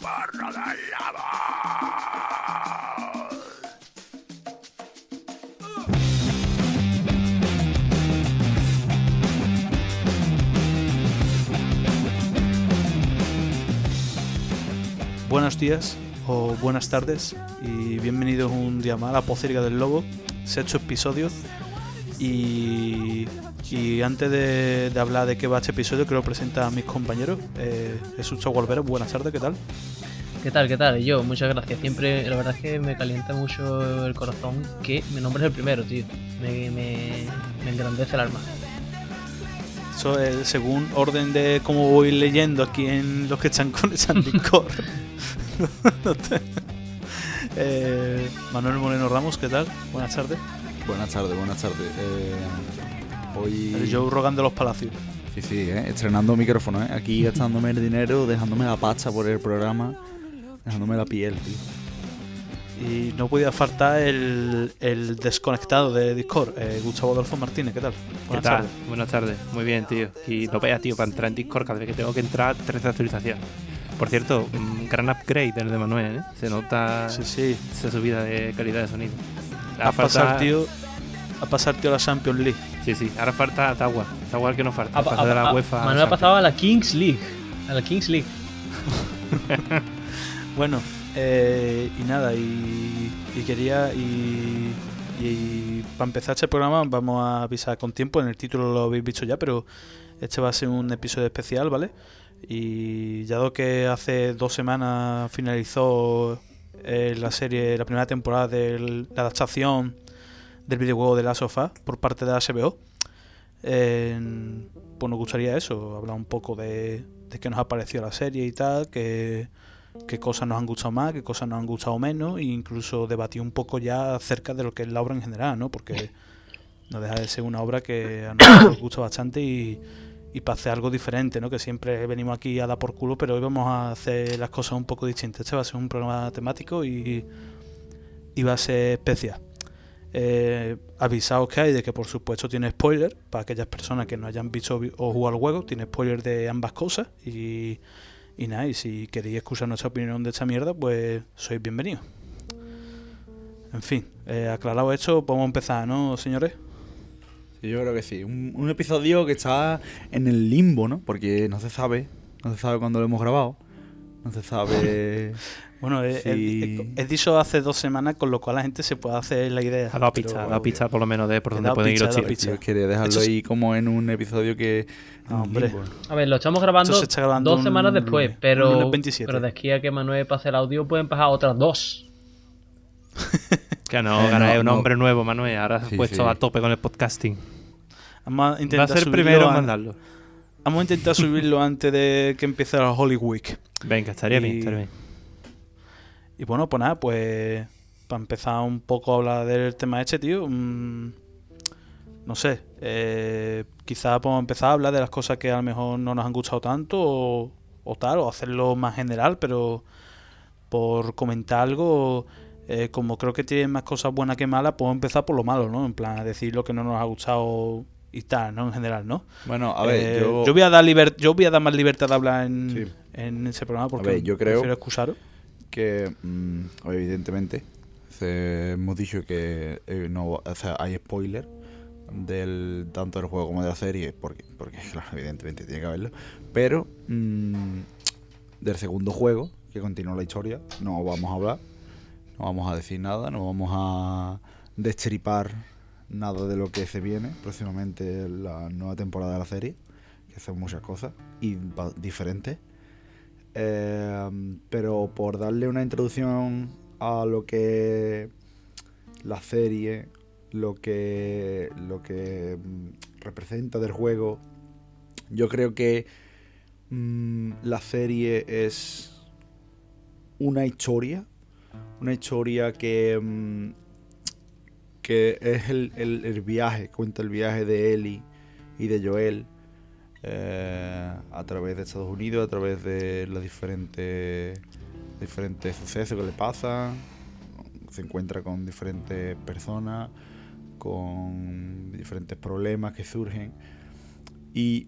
lava. Buenos días o buenas tardes y bienvenidos un día más a la del Lobo, sexto episodio. Y, y antes de, de hablar de qué va este episodio, quiero presentar a mis compañeros. Eh, Jesús Chagualvero, buenas tardes, ¿qué tal? ¿Qué tal? ¿Qué tal? Yo, muchas gracias. Siempre, la verdad es que me calienta mucho el corazón que me nombres el primero, tío. Me, me, me engrandece el alma. Eso es según orden de cómo voy leyendo aquí en los que están con. No te- Eh, Manuel Moreno Ramos, ¿qué tal? Buenas tardes. Buenas tardes, buenas tardes. Eh, hoy. El Joe Rogan de los Palacios. Sí, sí, eh, estrenando micrófono, ¿eh? Aquí gastándome el dinero, dejándome la pasta por el programa, dejándome la piel, tío. Y no podía faltar el, el desconectado de Discord, eh, Gustavo Adolfo Martínez, ¿qué tal? ¿Qué Buenas tal? tardes. Buenas tardes. Muy bien, tío. Y no veas, tío, para entrar en Discord cada vez que tengo que entrar, 13 actualizaciones. Por cierto, mm, gran upgrade el de Manuel, ¿eh? Se nota Sí, sí. esa subida de calidad de sonido. A pasar, falta- tío, a pasar, tío, a la Champions League. Sí, sí. Ahora falta Tawar. Tawar que no falta. Ha- Pasar de la UEFA. a Manuel ha pasado a la Kings League. A la Kings League. Bueno, eh, y nada, y, y quería, y, y para empezar este programa vamos a avisar con tiempo, en el título lo habéis visto ya, pero este va a ser un episodio especial, ¿vale? Y ya dado que hace dos semanas finalizó eh, la serie, la primera temporada de la adaptación del videojuego de la sofá por parte de la HBO, eh, pues nos gustaría eso, hablar un poco de, de qué nos ha parecido la serie y tal, que qué cosas nos han gustado más, qué cosas nos han gustado menos, e incluso debatir un poco ya acerca de lo que es la obra en general, ¿no? Porque no deja de ser una obra que a nosotros nos gusta bastante y, y para hacer algo diferente, ¿no? Que siempre venimos aquí a dar por culo, pero hoy vamos a hacer las cosas un poco distintas. Este va a ser un programa temático y, y va a ser especial. Eh, avisaos que hay de que por supuesto tiene spoiler para aquellas personas que no hayan visto vi- o jugado al juego, tiene spoiler de ambas cosas y, y nada, y si queréis escuchar nuestra opinión de esta mierda, pues sois bienvenidos. En fin, eh, aclarado esto, podemos empezar, ¿no, señores? Yo creo que sí. Un, un episodio que está en el limbo, ¿no? Porque no se sabe, no se sabe cuándo lo hemos grabado, no se sabe. Bueno, he, Sí. he- he dicho hace dos semanas, con lo cual la gente se puede hacer la idea. Ha dado pista, ha dado pista por lo menos de por dónde pueden ir los. Yo quería dejarlo es- ahí como en un episodio que. Ah, hombre. limbo. A ver, lo estamos grabando Esto se está grabando dos un semanas después, lunes, pero, lunes 27. pero de aquí a que Manuel pase el audio pueden pasar otras dos. Que no, Eh, no, es un no. hombre nuevo, Manuel. Ahora se ha Sí, puesto sí. a tope con el podcasting. Vamos a Va intentar a ser subirlo primero mandarlo. Vamos a intentar subirlo antes de que empiece la Holy Week. Venga, estaría bien, estaría bien. Y bueno, pues nada, pues para empezar un poco a hablar del tema este, tío, mm, no sé, eh, quizás podemos empezar a hablar de las cosas que a lo mejor no nos han gustado tanto o, o tal, o hacerlo más general, pero por comentar algo, eh, como creo que tiene más cosas buenas que malas, puedo empezar por lo malo, ¿no? En plan, decir lo que no nos ha gustado y tal, ¿no? En general, ¿no? Bueno, a ver, Eh, yo. voy a dar liber- yo voy a dar más libertad de hablar en, Sí. en ese programa porque ver, yo creo- prefiero escucharos. que mm, evidentemente se- hemos dicho que eh, no o sea, hay spoiler del tanto del juego como de la serie porque porque claro, evidentemente tiene que haberlo pero mm, del segundo juego que continúa la historia no vamos a hablar no vamos a decir nada no vamos a destripar nada de lo que se viene próximamente en la nueva temporada de la serie que son muchas cosas y diferentes. Eh, pero por darle una introducción a lo que la serie, lo que, lo que mm, representa del juego, yo creo que mm, la serie es una historia, una historia que, mm, que es el, el- el viaje, cuenta el viaje de Ellie y de Joel eh, a través de Estados Unidos, a través de los diferentes, diferentes sucesos que le pasan. Se encuentra con diferentes personas, con diferentes problemas que surgen. Y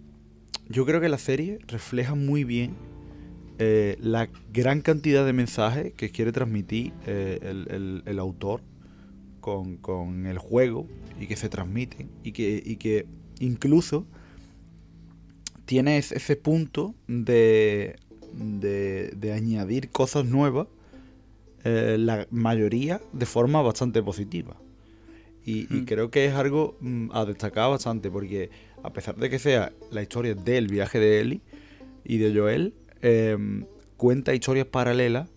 yo creo que la serie refleja muy bien eh, la gran cantidad de mensajes que quiere transmitir eh, el, el- el autor con, con el juego y que se transmiten y que, y que incluso tiene ese, punto de, de, de añadir cosas nuevas, eh, la mayoría de forma bastante positiva. Y, y Mm. creo que es algo mm, a destacar bastante, porque a pesar de que sea la historia del viaje de Ellie y de Joel, em, cuenta historias paralelas,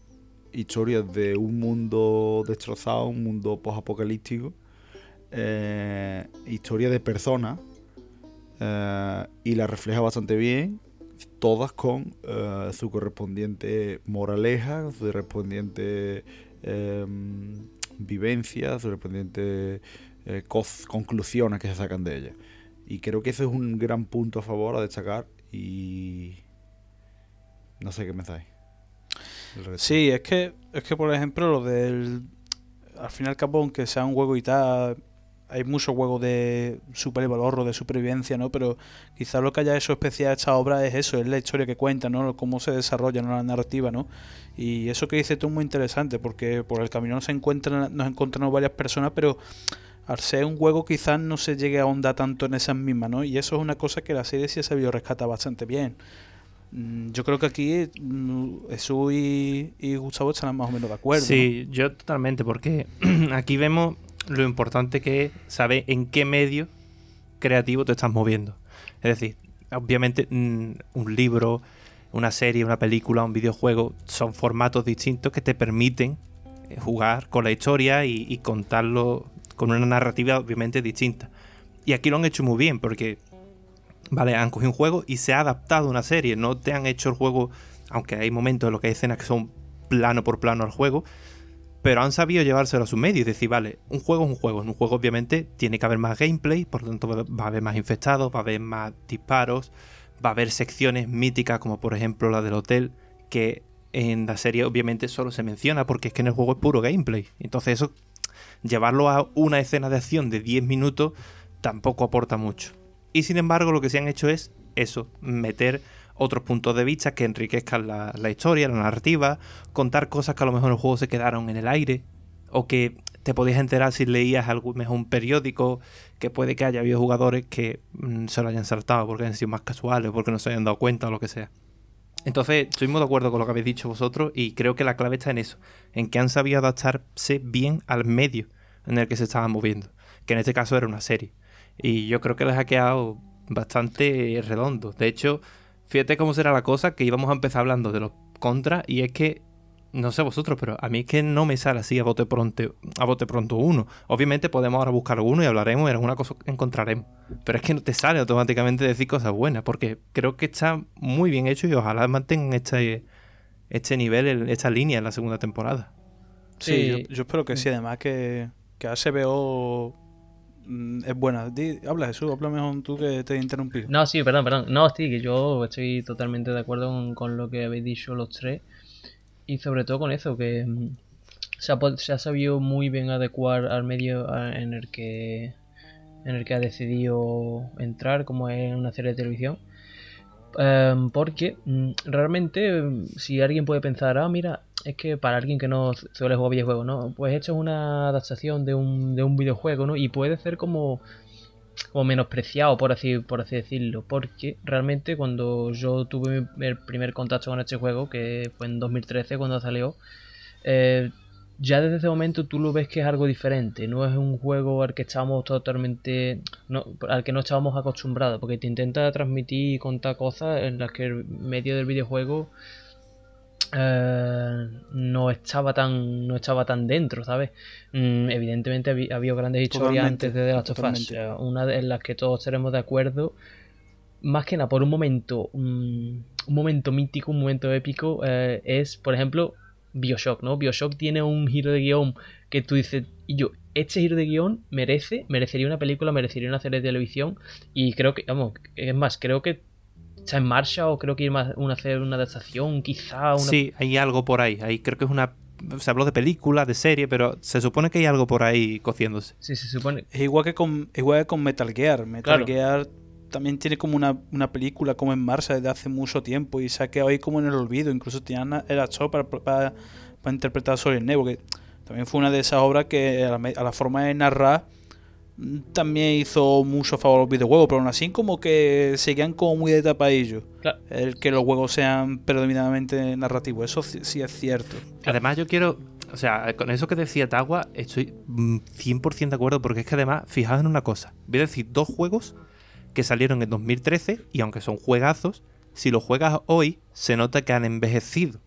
historias de un mundo destrozado, un mundo post-apocalíptico, eh, historia de personas, eh, y la refleja bastante bien, todas con eh, su correspondiente moraleja, su correspondiente em, vivencia, su correspondiente eh, conclusiones que se sacan de ella. Y creo que ese es un gran punto a favor a destacar y no sé qué pensáis. Sí, es que, es que por ejemplo, lo del. Al fin y al cabo, aunque sea un juego y tal, hay muchos juegos de super valor o de supervivencia, ¿no? Pero quizás lo que haya hecho especial a esta obra es eso, es la historia que cuenta, ¿no? Cómo se desarrolla, ¿no? La narrativa, ¿no? Y eso que dices tú es muy interesante, porque por el camino nos encuentran, nos encontramos varias personas, pero al ser un juego quizás no se llegue a ahondar tanto en esas mismas, ¿no? Y eso es una cosa que la serie sí ha sabido rescatar bastante bien. Mm, Yo creo que aquí mm, Jesús y, y Gustavo estarán más o menos de acuerdo. ¿no? Sí, yo totalmente, porque aquí vemos lo importante que es saber en qué medio creativo te estás moviendo. Es decir, obviamente mm, un libro, una serie, una película, un videojuego son formatos distintos que te permiten eh, jugar con la historia y, y contarlo con una narrativa obviamente distinta. Y aquí lo han hecho muy bien porque, vale, han cogido un juego y se ha adaptado a una serie. No te han hecho el juego, aunque hay momentos en los que hay escenas que son plano por plano al juego, pero han sabido llevárselo a su medio y decir, vale, un juego es un juego. En un juego obviamente tiene que haber más gameplay, por lo tanto va a haber más infectados, va a haber más disparos, va a haber secciones míticas como por ejemplo la del hotel, que en la serie obviamente solo se menciona porque es que en el juego es puro gameplay. Entonces eso, llevarlo a una escena de acción de 10 minutos tampoco aporta mucho. Y sin embargo lo que se han hecho es eso, meter otros puntos de vista que enriquezcan la, historia, la narrativa, contar cosas que a lo mejor en el juego se quedaron en el aire, o que te podías enterar si leías algún mejor un periódico, que puede que haya habido jugadores que mm, se lo hayan saltado porque han sido más casuales, porque no se hayan dado cuenta o lo que sea. Entonces, estoy muy de acuerdo con lo que habéis dicho vosotros y creo que la clave está en eso, en que han sabido adaptarse bien al medio en el que se estaban moviendo, que en este caso era una serie. Y yo creo que les ha quedado bastante redondo. De hecho, fíjate cómo será la cosa, que íbamos a empezar hablando de los contras y es que, no sé vosotros, pero a mí es que no me sale así a bote pronto, a bote pronto uno. Obviamente podemos ahora buscar uno y hablaremos y alguna cosa encontraremos. Pero es que no te sale automáticamente decir cosas buenas, porque creo que está muy bien hecho y ojalá mantengan este, este nivel, el- esta línea en la segunda temporada. Sí, Sí. Yo, yo espero que sí. Además que, que HBO mm, es buena. Di- habla Jesús, habla mejor tú que te he interrumpido. No, sí, perdón, perdón. No, sí, que yo estoy totalmente de acuerdo con, lo que habéis dicho los tres. Y sobre todo con eso, que mm, se ha, se ha sabido muy bien adecuar al medio en el que en el que ha decidido entrar, como es una serie de televisión. Em, porque mm, realmente, mm, si alguien puede pensar, ah, mira, es que para alguien que no suele jugar videojuegos, ¿no? Pues esto es una adaptación de un, de un videojuego, ¿no? Y puede ser como como menospreciado, por así, por así decirlo, porque realmente cuando yo tuve mi- el primer contacto con este juego, que fue en 2013 cuando salió, eh, ya desde ese momento tú lo ves que es algo diferente, no es un juego al que estábamos totalmente, no, al que no estábamos acostumbrados, porque te intenta transmitir y contar cosas en las que el medio del videojuego eh, no estaba tan no estaba tan dentro, ¿sabes? Mm, evidentemente había, había grandes historias Totalmente, antes de The Last of Us, una de las que todos estaremos de acuerdo, más que nada por un momento, mm, un momento mítico, un momento épico, eh, es, por ejemplo, Bioshock, ¿no? Bioshock tiene un giro de guion que tú dices, y yo, este giro de guion merece, merecería una película, merecería una serie de televisión, y creo que, vamos, es más, creo que está en marcha o creo que ir una hacer una adaptación, quizá una Sí, hay algo por ahí. Ahí creo que es una. Se habló de película, de serie, pero se supone que hay algo por ahí cociéndose. Sí, se supone. Es igual que con, igual que con Metal Gear. Metal Claro. Gear también tiene como una, una película como en marcha desde hace mucho tiempo y se ha quedado ahí como en el olvido. Incluso tenían el actor para, para, para interpretar a Solid Nebo, que también fue una de esas obras que a la, a la forma de narrar también hizo mucho favor a los videojuegos, pero aún así como que seguían como muy de tapadillo. Claro. El que los juegos sean predominantemente narrativos, eso sí sí es cierto. Además, yo quiero. O sea, con eso que decía Tagua, estoy mm, 100% de acuerdo, porque es que además, fijaos en una cosa. Voy a decir dos juegos que salieron en 2013 y aunque son juegazos, si los juegas hoy, se nota que han envejecido.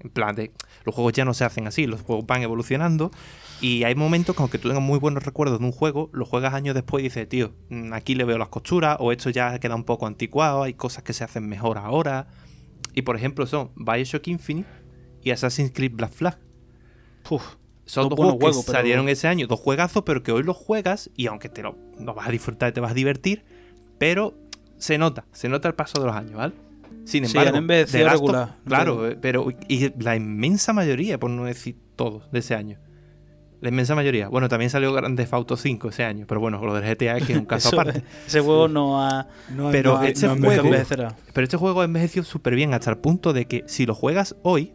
En plan de, los juegos ya no se hacen así, los juegos van evolucionando y hay momentos que aunque tú tengas muy buenos recuerdos de un juego, lo juegas años después y dices, tío, mm, aquí le veo las costuras o esto ya queda un poco anticuado, hay cosas que se hacen mejor ahora. Y por ejemplo son Bioshock Infinite y Assassin's Creed Black Flag. Son Dos juegos que pero- salieron ese año, dos juegazos, pero que hoy los juegas y aunque te lo, lo vas a disfrutar y te vas a divertir, pero se nota, se nota el paso de los años, ¿vale? Sin Sí, embargo, envejecido The Last of- regular. claro, eh, pero y la inmensa mayoría, por no decir todos, de ese año. La inmensa mayoría. Bueno, también salió Grand Theft Auto 5 ese año, pero bueno, lo del GTA es que es un caso eso- aparte. ese juego no ha... Pero no ha- este no juego-. Pero este juego ha envejecido súper bien hasta el punto de que si lo juegas hoy,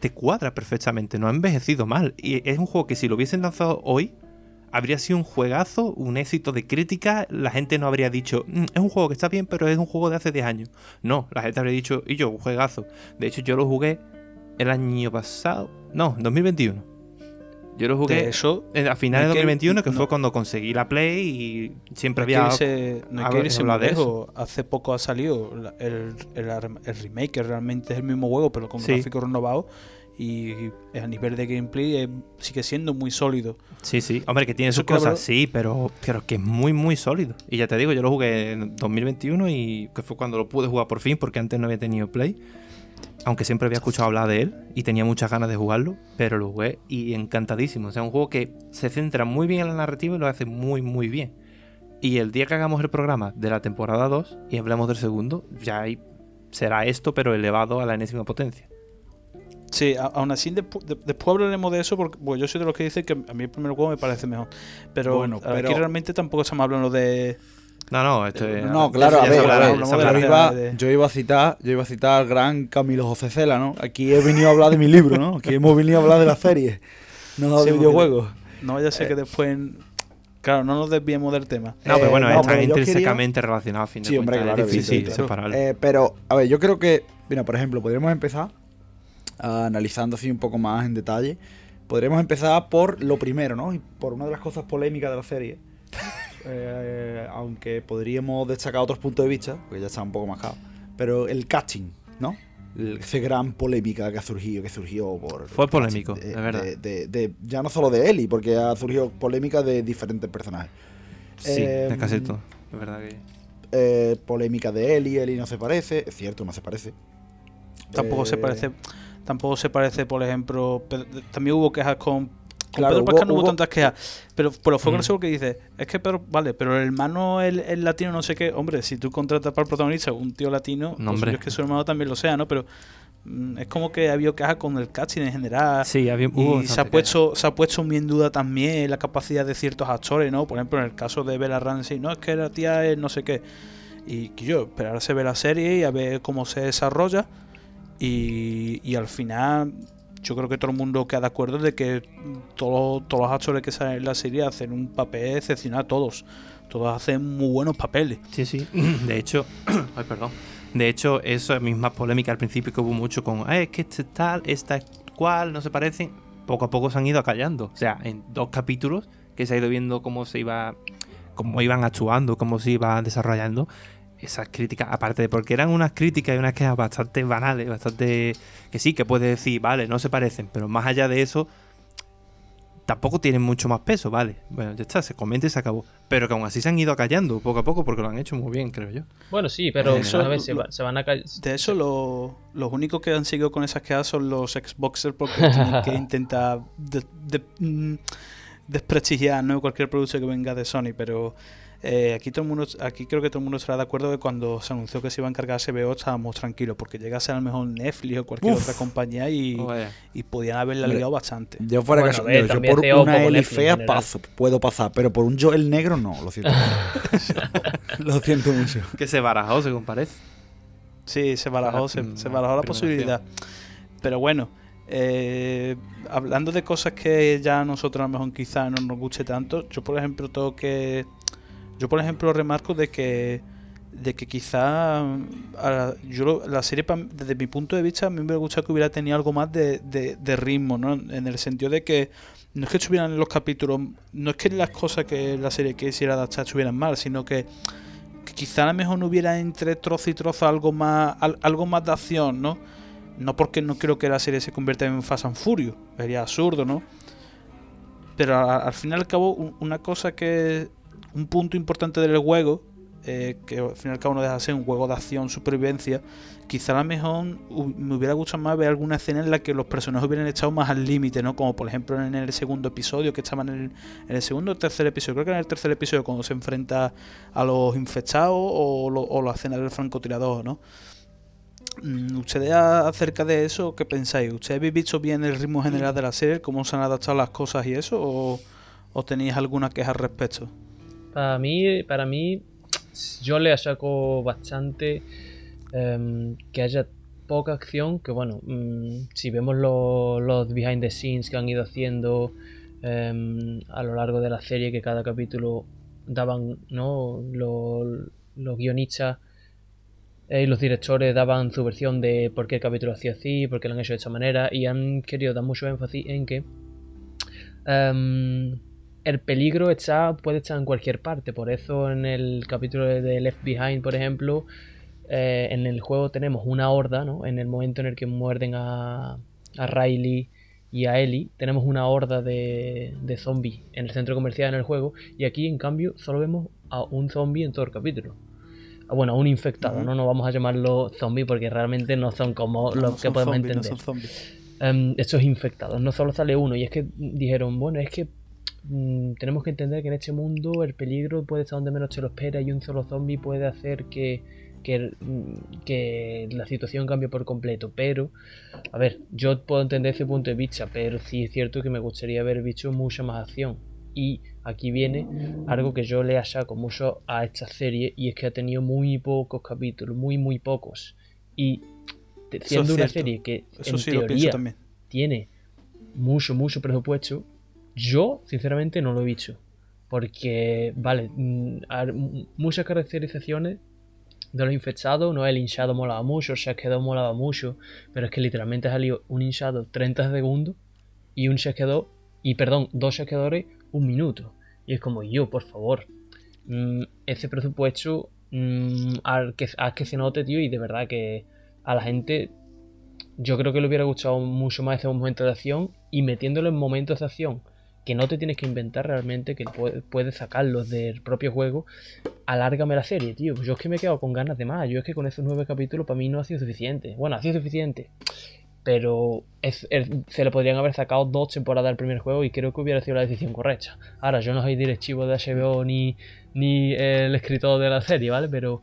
te cuadra perfectamente, no ha envejecido mal. Y es un juego que si lo hubiesen lanzado hoy, habría sido un juegazo, un éxito de crítica. La gente no habría dicho, "Mm, es un juego que está bien, pero es un juego de hace 10 años. No, la gente habría dicho, y yo, un juegazo. De hecho, yo lo jugué el año pasado, no, en 2021. Yo lo jugué eso a finales de hay que- 2021, que no. fue cuando conseguí la Play y siempre no había... irse, no hay que irse de lejos. Hace poco ha salido el, el, el remake, que realmente es el mismo juego, pero con Sí. gráficos renovados. Y a nivel de gameplay eh, sigue siendo muy sólido. Sí, sí. Hombre, que tiene Eso sus cosas, sí, pero, pero que es muy, muy sólido. Y ya te digo, yo lo jugué en 2021 y que fue cuando lo pude jugar por fin, porque antes no había tenido Play. Aunque siempre había escuchado hablar de él y tenía muchas ganas de jugarlo, pero lo jugué y encantadísimo. O sea, un juego que se centra muy bien en la narrativa y lo hace muy, muy bien. Y el día que hagamos el programa de la temporada 2 y hablemos del segundo, ya ahí será esto, pero elevado a la enésima potencia. Sí, aún así despu- de- después hablaremos de eso porque bueno, yo soy de los que dicen que a mí el primer juego me parece mejor. Pero, Bueno, aquí pero- realmente tampoco estamos hablando de... No, no, esto es. No, claro, ya a ver, hablará, a se ver, hablamos yo, iba, realidad de- yo iba a citar, yo iba a citar al gran Camilo José Cela, ¿no? Aquí he venido a hablar de mi libro, ¿no? Aquí hemos venido a hablar de la serie, no Sí, de videojuegos. No vaya a ser que después... Claro, no nos desviemos del tema. No, pero Eh, bueno, no, están intrínsecamente relacionados a fin de Sí, hombre, claro, es difícil evidentemente. separarlo. Eh, pero, a ver, yo creo que, mira, por ejemplo, podríamos empezar analizando así un poco más en detalle. Podríamos empezar por lo primero, ¿no? Y por una de las cosas polémicas de la serie. Eh, aunque podríamos destacar otros puntos de vista, porque ya está un poco más claro. Pero el casting, ¿no? Esa gran polémica que ha surgido, que surgió por... Fue polémico, de- es verdad. de- de- de- ya no solo de Ellie, porque ha surgido polémica de diferentes personajes. Sí, Eh, es casi todo. Es verdad que. eh, polémica de Ellie, Ellie no se parece, es cierto, no se parece. Tampoco se Eh, parece, tampoco se parece, por ejemplo, también hubo quejas con, con Claro, Pedro hubo- Pascal no hubo, hubo- tantas quejas, pero, pero fue Mm. gracioso porque dice, es que Pedro, vale, pero el hermano el, el latino no sé qué, hombre, si tú contratas para el protagonista un tío latino, No, hombre. suyo es que su hermano también lo sea, ¿no? Pero mm, es como que había quejas con el casting en general. Sí, había, Y se ha puesto se ha puesto muy en duda también la capacidad de ciertos actores, ¿no? Por ejemplo, en el caso de Bella Ramsey, no es que la tía es no sé qué. Y que yo, esperar a se ve la serie y a ver cómo se desarrolla. Y, y al final, yo creo que todo el mundo queda de acuerdo de que todos, los actores que salen en la serie hacen un papel excepcional, todos. Todos hacen muy buenos papeles. Sí, sí. De hecho, ay, perdón. De hecho, eso es misma polémica al principio que hubo mucho con, "Ay, es que este tal, esta es cual, no se parecen. Poco a poco se han ido acallando. O sea, en dos capítulos que se ha ido viendo cómo se iba, cómo iban actuando, cómo se iba desarrollando. Esas críticas, aparte de porque eran unas críticas y unas quejas bastante banales, bastante. que sí, que puedes decir, vale, no se parecen, pero más allá de eso, tampoco tienen mucho más peso, vale. Bueno, ya está, se comenta y se acabó. Pero que aún así se han ido acallando poco a poco porque lo han hecho muy bien, creo yo. Bueno, sí, pero Eso- a ver, se, va- se van a caer. De hecho, lo- los únicos que han seguido con esas quejas son los Xboxers porque tienen que intentar de- de- mm, desprestigiar ¿no? cualquier producto que venga de Sony. Pero eh, aquí todo el mundo, aquí creo que todo el mundo estará de acuerdo que cuando se anunció que se iba a encargar HBO estábamos tranquilos, porque llegase a lo mejor Netflix o cualquier Uf. otra compañía y, Joder. y podían haberla liado bastante. Yo fuera Bueno, que yo por CEO una como Eli Netflix en fea general. paso, puedo pasar, pero por un Joel negro no, lo siento. lo siento mucho. Que se barajó, según parece. Sí, se barajó, se, se barajó la posibilidad. Pero bueno, eh, hablando de cosas que ya a nosotros a lo mejor quizás no nos guste tanto, yo por ejemplo tengo que... Yo por ejemplo remarco de que de que quizá a la, yo la serie desde mi punto de vista a mí me gustado que hubiera tenido algo más de, de- ritmo, ¿no? En el sentido de que no es que estuvieran los capítulos, no es que las cosas que la serie quisiera adaptar estuvieran mal, sino que que quizá a lo mejor no hubiera entre trozo y trozo algo más al- algo más de acción, ¿no? No porque no creo que la serie se convierta en Fast and Furious, sería absurdo, ¿no? Pero al fin y al cabo un- una cosa que un punto importante del juego eh, que al fin y al cabo no deja de ser un juego de acción, supervivencia, quizá a lo mejor me hubiera gustado más ver alguna escena en la que los personajes hubieran echado más al límite, ¿no? Como por ejemplo en el segundo episodio, que estaban en el, en el segundo o tercer episodio, creo que en el tercer episodio cuando se enfrenta a los infectados o, lo- o la escena del francotirador, ¿no? Mm, ¿Ustedes acerca de eso qué pensáis? ¿Ustedes habéis visto bien el ritmo general de la serie, cómo se han adaptado las cosas y eso? ¿O, o tenéis alguna queja al respecto? Para mí, para mí, yo le achaco bastante em, que haya poca acción, que bueno, mm, si vemos lo- los behind the scenes que han ido haciendo em, a lo largo de la serie, que cada capítulo daban, ¿no? Lo- los guionistas eh, y los directores daban su versión de por qué el capítulo hacía así, por qué lo han hecho de esta manera, y han querido dar mucho énfasis en que em, el peligro está, puede estar en cualquier parte. Por eso en el capítulo de- Left Behind, por ejemplo, eh, en el juego tenemos una horda, ¿no? En el momento en el que muerden a, a Riley y a Ellie, tenemos una horda de, de zombies en el centro comercial en el juego. Y aquí, en cambio, solo vemos a un zombie en todo el capítulo. Ah, Bueno, a un infectado. ¿no? No vamos a llamarlo zombie porque realmente no son como No, los no que podemos no entender. son. Em, estos infectados. No solo sale uno. Y es que dijeron, bueno, es que mm, tenemos que entender que en este mundo el peligro puede estar donde menos te lo espera y un solo zombie puede hacer que, que, mm, que la situación cambie por completo. Pero, a ver, yo puedo entender ese punto de vista, pero sí es cierto que me gustaría haber visto mucha más acción. Y aquí viene algo que yo le achaco mucho a esta serie y es que ha tenido muy pocos capítulos, muy, muy pocos. Y siendo es una serie que Eso en sí teoría tiene mucho, mucho presupuesto, yo sinceramente no lo he visto. Porque, vale, mm, har- m- muchas caracterizaciones de los infectados, no el hinchado molaba mucho, el chasqueador molaba mucho, pero es que literalmente ha salido un hinchado 30 segundos y un chasqueador, y perdón, dos chasqueadores un minuto. Y es como, yo, por favor, mm, ese presupuesto mm, al que, haz que se note, tío, y de verdad que a la gente yo creo que le hubiera gustado mucho más ese momento de acción y metiéndolo en momentos de acción que no te tienes que inventar realmente, que puedes, sacarlos del propio juego, alárgame la serie, tío. Yo es que me he quedado con ganas de más. Yo es que con esos nueve capítulos para mí no ha sido suficiente. Bueno, ha sido suficiente. Pero se le podrían haber sacado dos temporadas al primer juego y creo que hubiera sido la decisión correcta. Ahora, yo no soy directivo de HBO ni, ni el escritor de la serie, ¿vale? Pero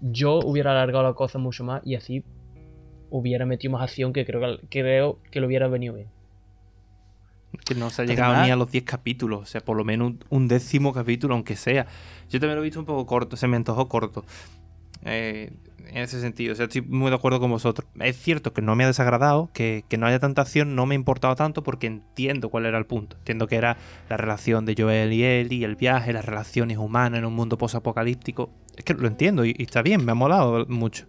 yo hubiera alargado la cosa mucho más y así hubiera metido más acción que creo que, creo que le hubiera venido bien. Que no se ha llegado Además- ni a los 10 capítulos, o sea, por lo menos un, un décimo capítulo, aunque sea. Yo también lo he visto un poco corto, se me antojó corto. Eh, en ese sentido, o sea, estoy muy de acuerdo con vosotros. Es cierto que no me ha desagradado, que, que no haya tanta acción, no me ha importado tanto porque entiendo cuál era el punto. Entiendo que era la relación de Joel y Ellie, el viaje, las relaciones humanas en un mundo posapocalíptico. Es que lo entiendo y, y está bien, me ha molado mucho.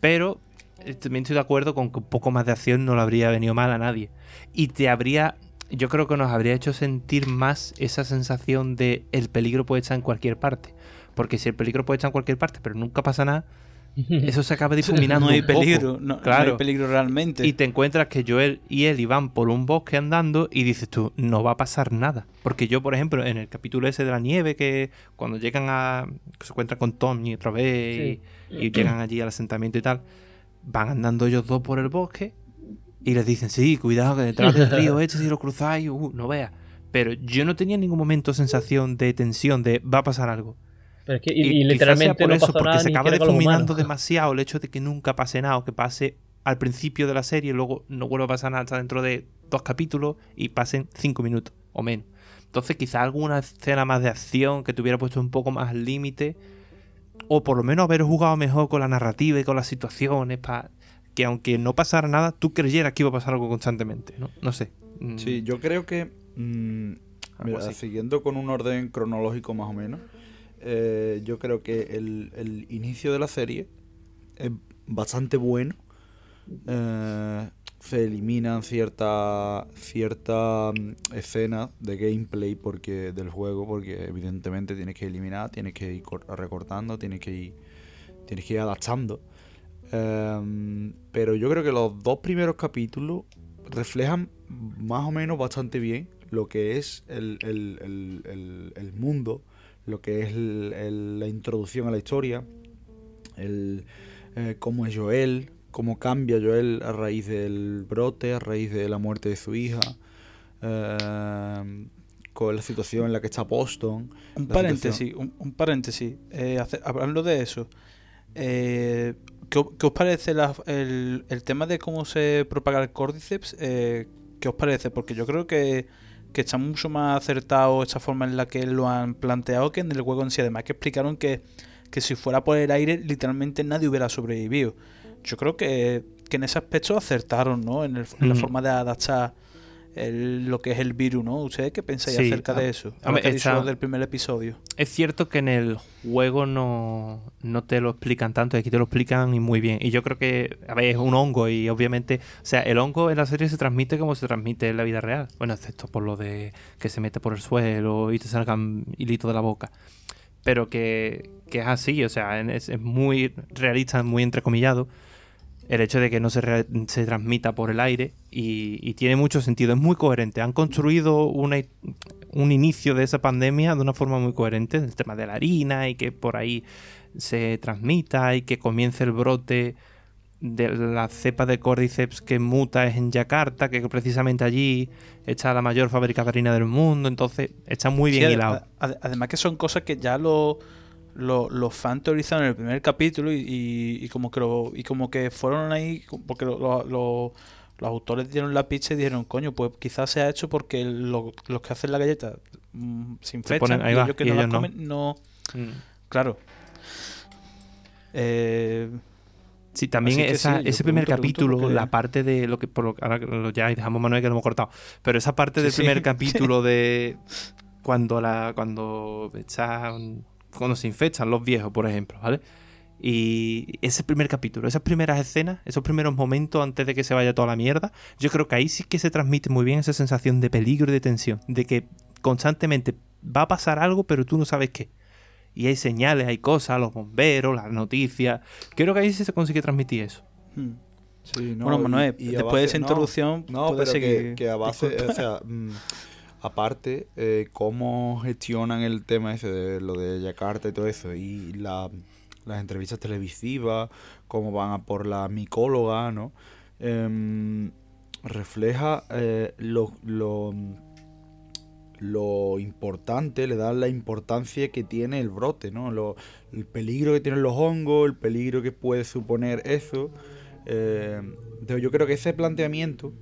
Pero eh, también estoy de acuerdo con que un poco más de acción no le habría venido mal a nadie. Y te habría yo creo que nos habría hecho sentir más esa sensación de el peligro puede estar en cualquier parte. Porque si el peligro puede estar en cualquier parte, pero nunca pasa nada, eso se acaba difuminando. no hay un poco. peligro, no, no Claro. hay peligro realmente. Y te encuentras que Joel y Ellie van por un bosque andando y dices tú, no va a pasar nada. Porque yo, por ejemplo, en el capítulo ese de la nieve, que cuando llegan a. que se encuentran con Tom y otra vez y, y llegan allí al asentamiento y tal, van andando ellos dos por el bosque y les dicen, sí, cuidado, que detrás del río este, si lo cruzáis, uh, no veas. Pero yo no tenía en ningún momento sensación de tensión, de va a pasar algo. Pero es que, y, Y y quizás sea literalmente por no eso, pasó porque nada se acaba difuminando demasiado el hecho de que nunca pase nada, o que pase al principio de la serie y luego no vuelva a pasar nada hasta dentro de dos capítulos y pasen cinco minutos o menos. Entonces, quizás alguna escena más de acción que te hubiera puesto un poco más al límite, o por lo menos haber jugado mejor con la narrativa y con las situaciones, para que aunque no pasara nada, tú creyeras que iba a pasar algo constantemente, ¿no? No sé. Mm, Sí, yo creo que, mm, mira, siguiendo con un orden cronológico más o menos, eh, yo creo que el, el inicio de la serie es bastante bueno. Eh, se eliminan ciertas cierta, mm, escenas de gameplay porque del juego porque evidentemente tienes que eliminar, tienes que ir cor- recortando, tienes que ir, tienes que ir adaptando. Em, pero yo creo que los dos primeros capítulos reflejan más o menos bastante bien lo que es el, el- el- el- mundo, lo que es la introducción a la historia, el, eh, cómo es Joel, cómo cambia Joel a raíz del brote, a raíz de la muerte de su hija, em, con la situación en la que está Boston. Un paréntesis, un, un paréntesis. Eh, hace- hablando de eso, eh, ¿qué, os parece la- el, el tema de cómo se propaga el Cordyceps? Eh, ¿Qué os parece? Porque yo creo que, que está mucho más acertado esta forma en la que lo han planteado que en el juego en sí. Además que explicaron que, que si fuera por el aire, literalmente nadie hubiera sobrevivido. Yo creo que, que en ese aspecto acertaron, ¿no? En, el- en la Mm. forma de adaptar el- lo que es el virus, ¿no? ¿Ustedes qué pensáis Sí, acerca a- de eso? a ver, está- del primer episodio. Es cierto que en el juego no, no te lo explican tanto, aquí te lo explican y muy bien. Y yo creo que, a ver, es un hongo y obviamente, o sea, el hongo en la serie se transmite como se transmite en la vida real. Bueno, excepto por lo de que se mete por el suelo y te salgan hilitos de la boca. Pero que, que es así, o sea, es, es muy realista, muy entrecomillado el hecho de que no se, re- se transmita por el aire y, y tiene mucho sentido, es muy coherente. Han construido una, un inicio de esa pandemia de una forma muy coherente, el tema de la harina y que por ahí se transmita y que comience el brote de la cepa de Cordyceps que muta es en Yakarta, que precisamente allí está la mayor fábrica de harina del mundo, entonces está muy bien Sí, hilado. ade- además que son cosas que ya lo- lo- los fans teorizaron en el primer capítulo y, y- y como que lo- y como que fueron ahí porque lo- lo- lo- los autores dieron la pizza y dijeron coño pues quizás sea hecho porque lo- los que hacen la galleta mm, se infectan ponen- y va, ellos que y no las ellos no. comen no Mm. claro Eh, Sí, también esa- sí, ese primer capítulo, porque- la parte de lo que por lo ahora ya dejamos Manuel que lo hemos cortado, pero esa parte Sí, del sí. primer capítulo de cuando la cuando están cuando se infectan los viejos, por ejemplo, ¿vale? Y ese primer capítulo, esas primeras escenas, esos primeros momentos antes de que se vaya toda la mierda, yo creo que ahí sí que se transmite muy bien esa sensación de peligro y de tensión, de que constantemente va a pasar algo, pero tú no sabes qué. Y hay señales, hay cosas, los bomberos, las noticias. Creo que ahí sí se consigue transmitir eso. hmm. Sí, no, bueno Manuel y- y a después de esa no, introducción No, puedes pero seguir que, que a base, Disculpa. o sea, mm, aparte, eh, cómo gestionan el tema ese de lo de Yakarta y todo eso, y la- las entrevistas televisivas, cómo van a por la micóloga, ¿no? Em, refleja eh, lo, importante, le da la importancia que tiene el brote, ¿no? Lo- el peligro que tienen los hongos, el peligro que puede suponer eso. Eh, entonces yo creo que ese planteamiento,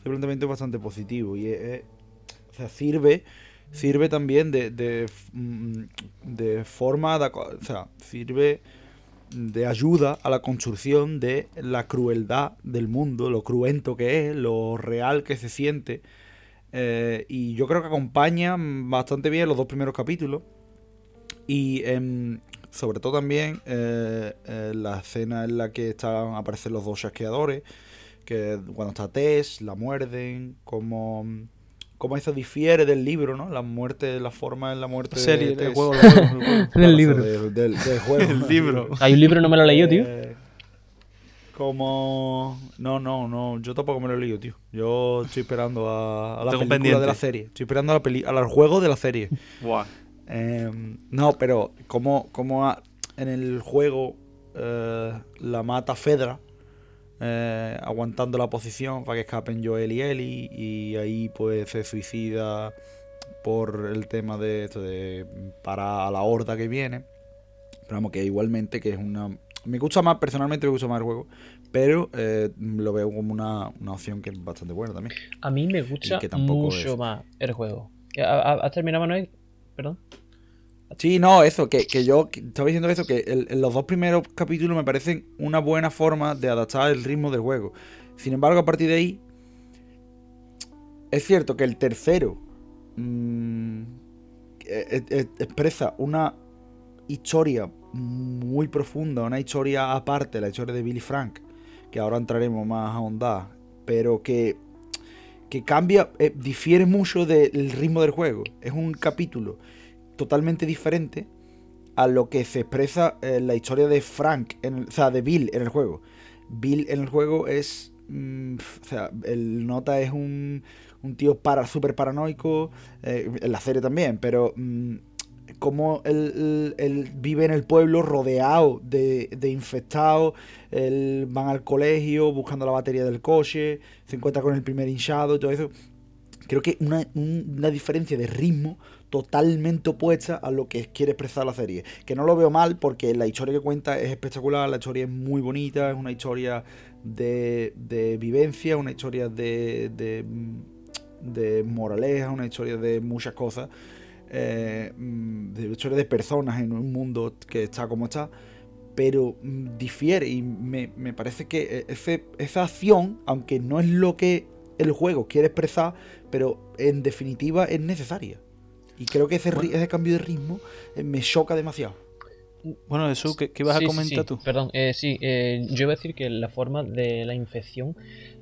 ese planteamiento es bastante positivo y es- o sea, sirve, sirve también de, de, mm, forma, de o sea, sirve de ayuda a la construcción de la crueldad del mundo, lo cruento que es, lo real que se siente. Eh, y yo creo que acompaña bastante bien los dos primeros capítulos. Y sobre todo también eh, eh, la escena en la que están aparecen los dos chasqueadores, que cuando está Tess, la muerden, como, como eso difiere del libro, ¿no? La muerte, la forma en la muerte serie de Tess. juego, el juego, el juego. En el libro. Del, del- del juego. El ¿no? libro. Hay un libro, no me lo he leído, tío. Eh, Como... No, no, no. Yo tampoco me lo he leído, tío. Yo estoy esperando a, a la Tengo película pendiente. de la serie. Estoy esperando a la peli al juego de la serie. Buah. Eh, no, pero como, como a- en el juego eh, la mata Fedra, eh, aguantando la posición para que escapen Joel y Ellie, y ahí pues se suicida por el tema de esto de parar a la horda que viene. Pero vamos, que igualmente que es una... Me gusta más, personalmente me gusta más el juego, pero eh, lo veo como una, una opción que es bastante buena también. A mí me gusta que tampoco mucho es- más el juego. ¿Ha- ha- ¿Has terminado, Manuel? Perdón. Sí, no, eso, que, que yo estaba diciendo eso, que los dos primeros capítulos me parecen una buena forma de adaptar el ritmo del juego. Sin embargo, a partir de ahí, es cierto que el tercero mm, e- e- expresa una historia muy profunda, una historia aparte, la historia de Billy Frank, que ahora entraremos más a ahondar, pero que, que cambia, eh, difiere mucho del ritmo del juego. Es un capítulo totalmente diferente a lo que se expresa en la historia de Frank, en el- o sea, de Bill en el juego. Bill en el juego es. mm, o sea, el nota es un, un tío para, súper paranoico, eh, en la serie también, pero mm, como él, vive en el pueblo rodeado de, de infectados, él van al colegio buscando la batería del coche, se encuentra con el primer hinchado todo eso. Creo que una, un- una diferencia de ritmo totalmente opuesta a lo que quiere expresar la serie. Que no lo veo mal porque la historia que cuenta es espectacular, la historia es muy bonita, es una historia de, vivencia, una historia de, mm, de moraleja, una historia de muchas cosas, eh, mm, de historia de personas en un mundo que está como está, pero mm, difiere y me, me parece que eh, ese- esa acción, aunque no es lo que el juego quiere expresar, pero en definitiva es necesaria. Y creo que ese, ri- Bueno. ese cambio de ritmo eh, me choca demasiado. Bueno, Jesús, ¿qué, qué ibas Sí, a comentar sí, tú? Perdón, eh, sí, eh, yo iba a decir que la forma de la infección,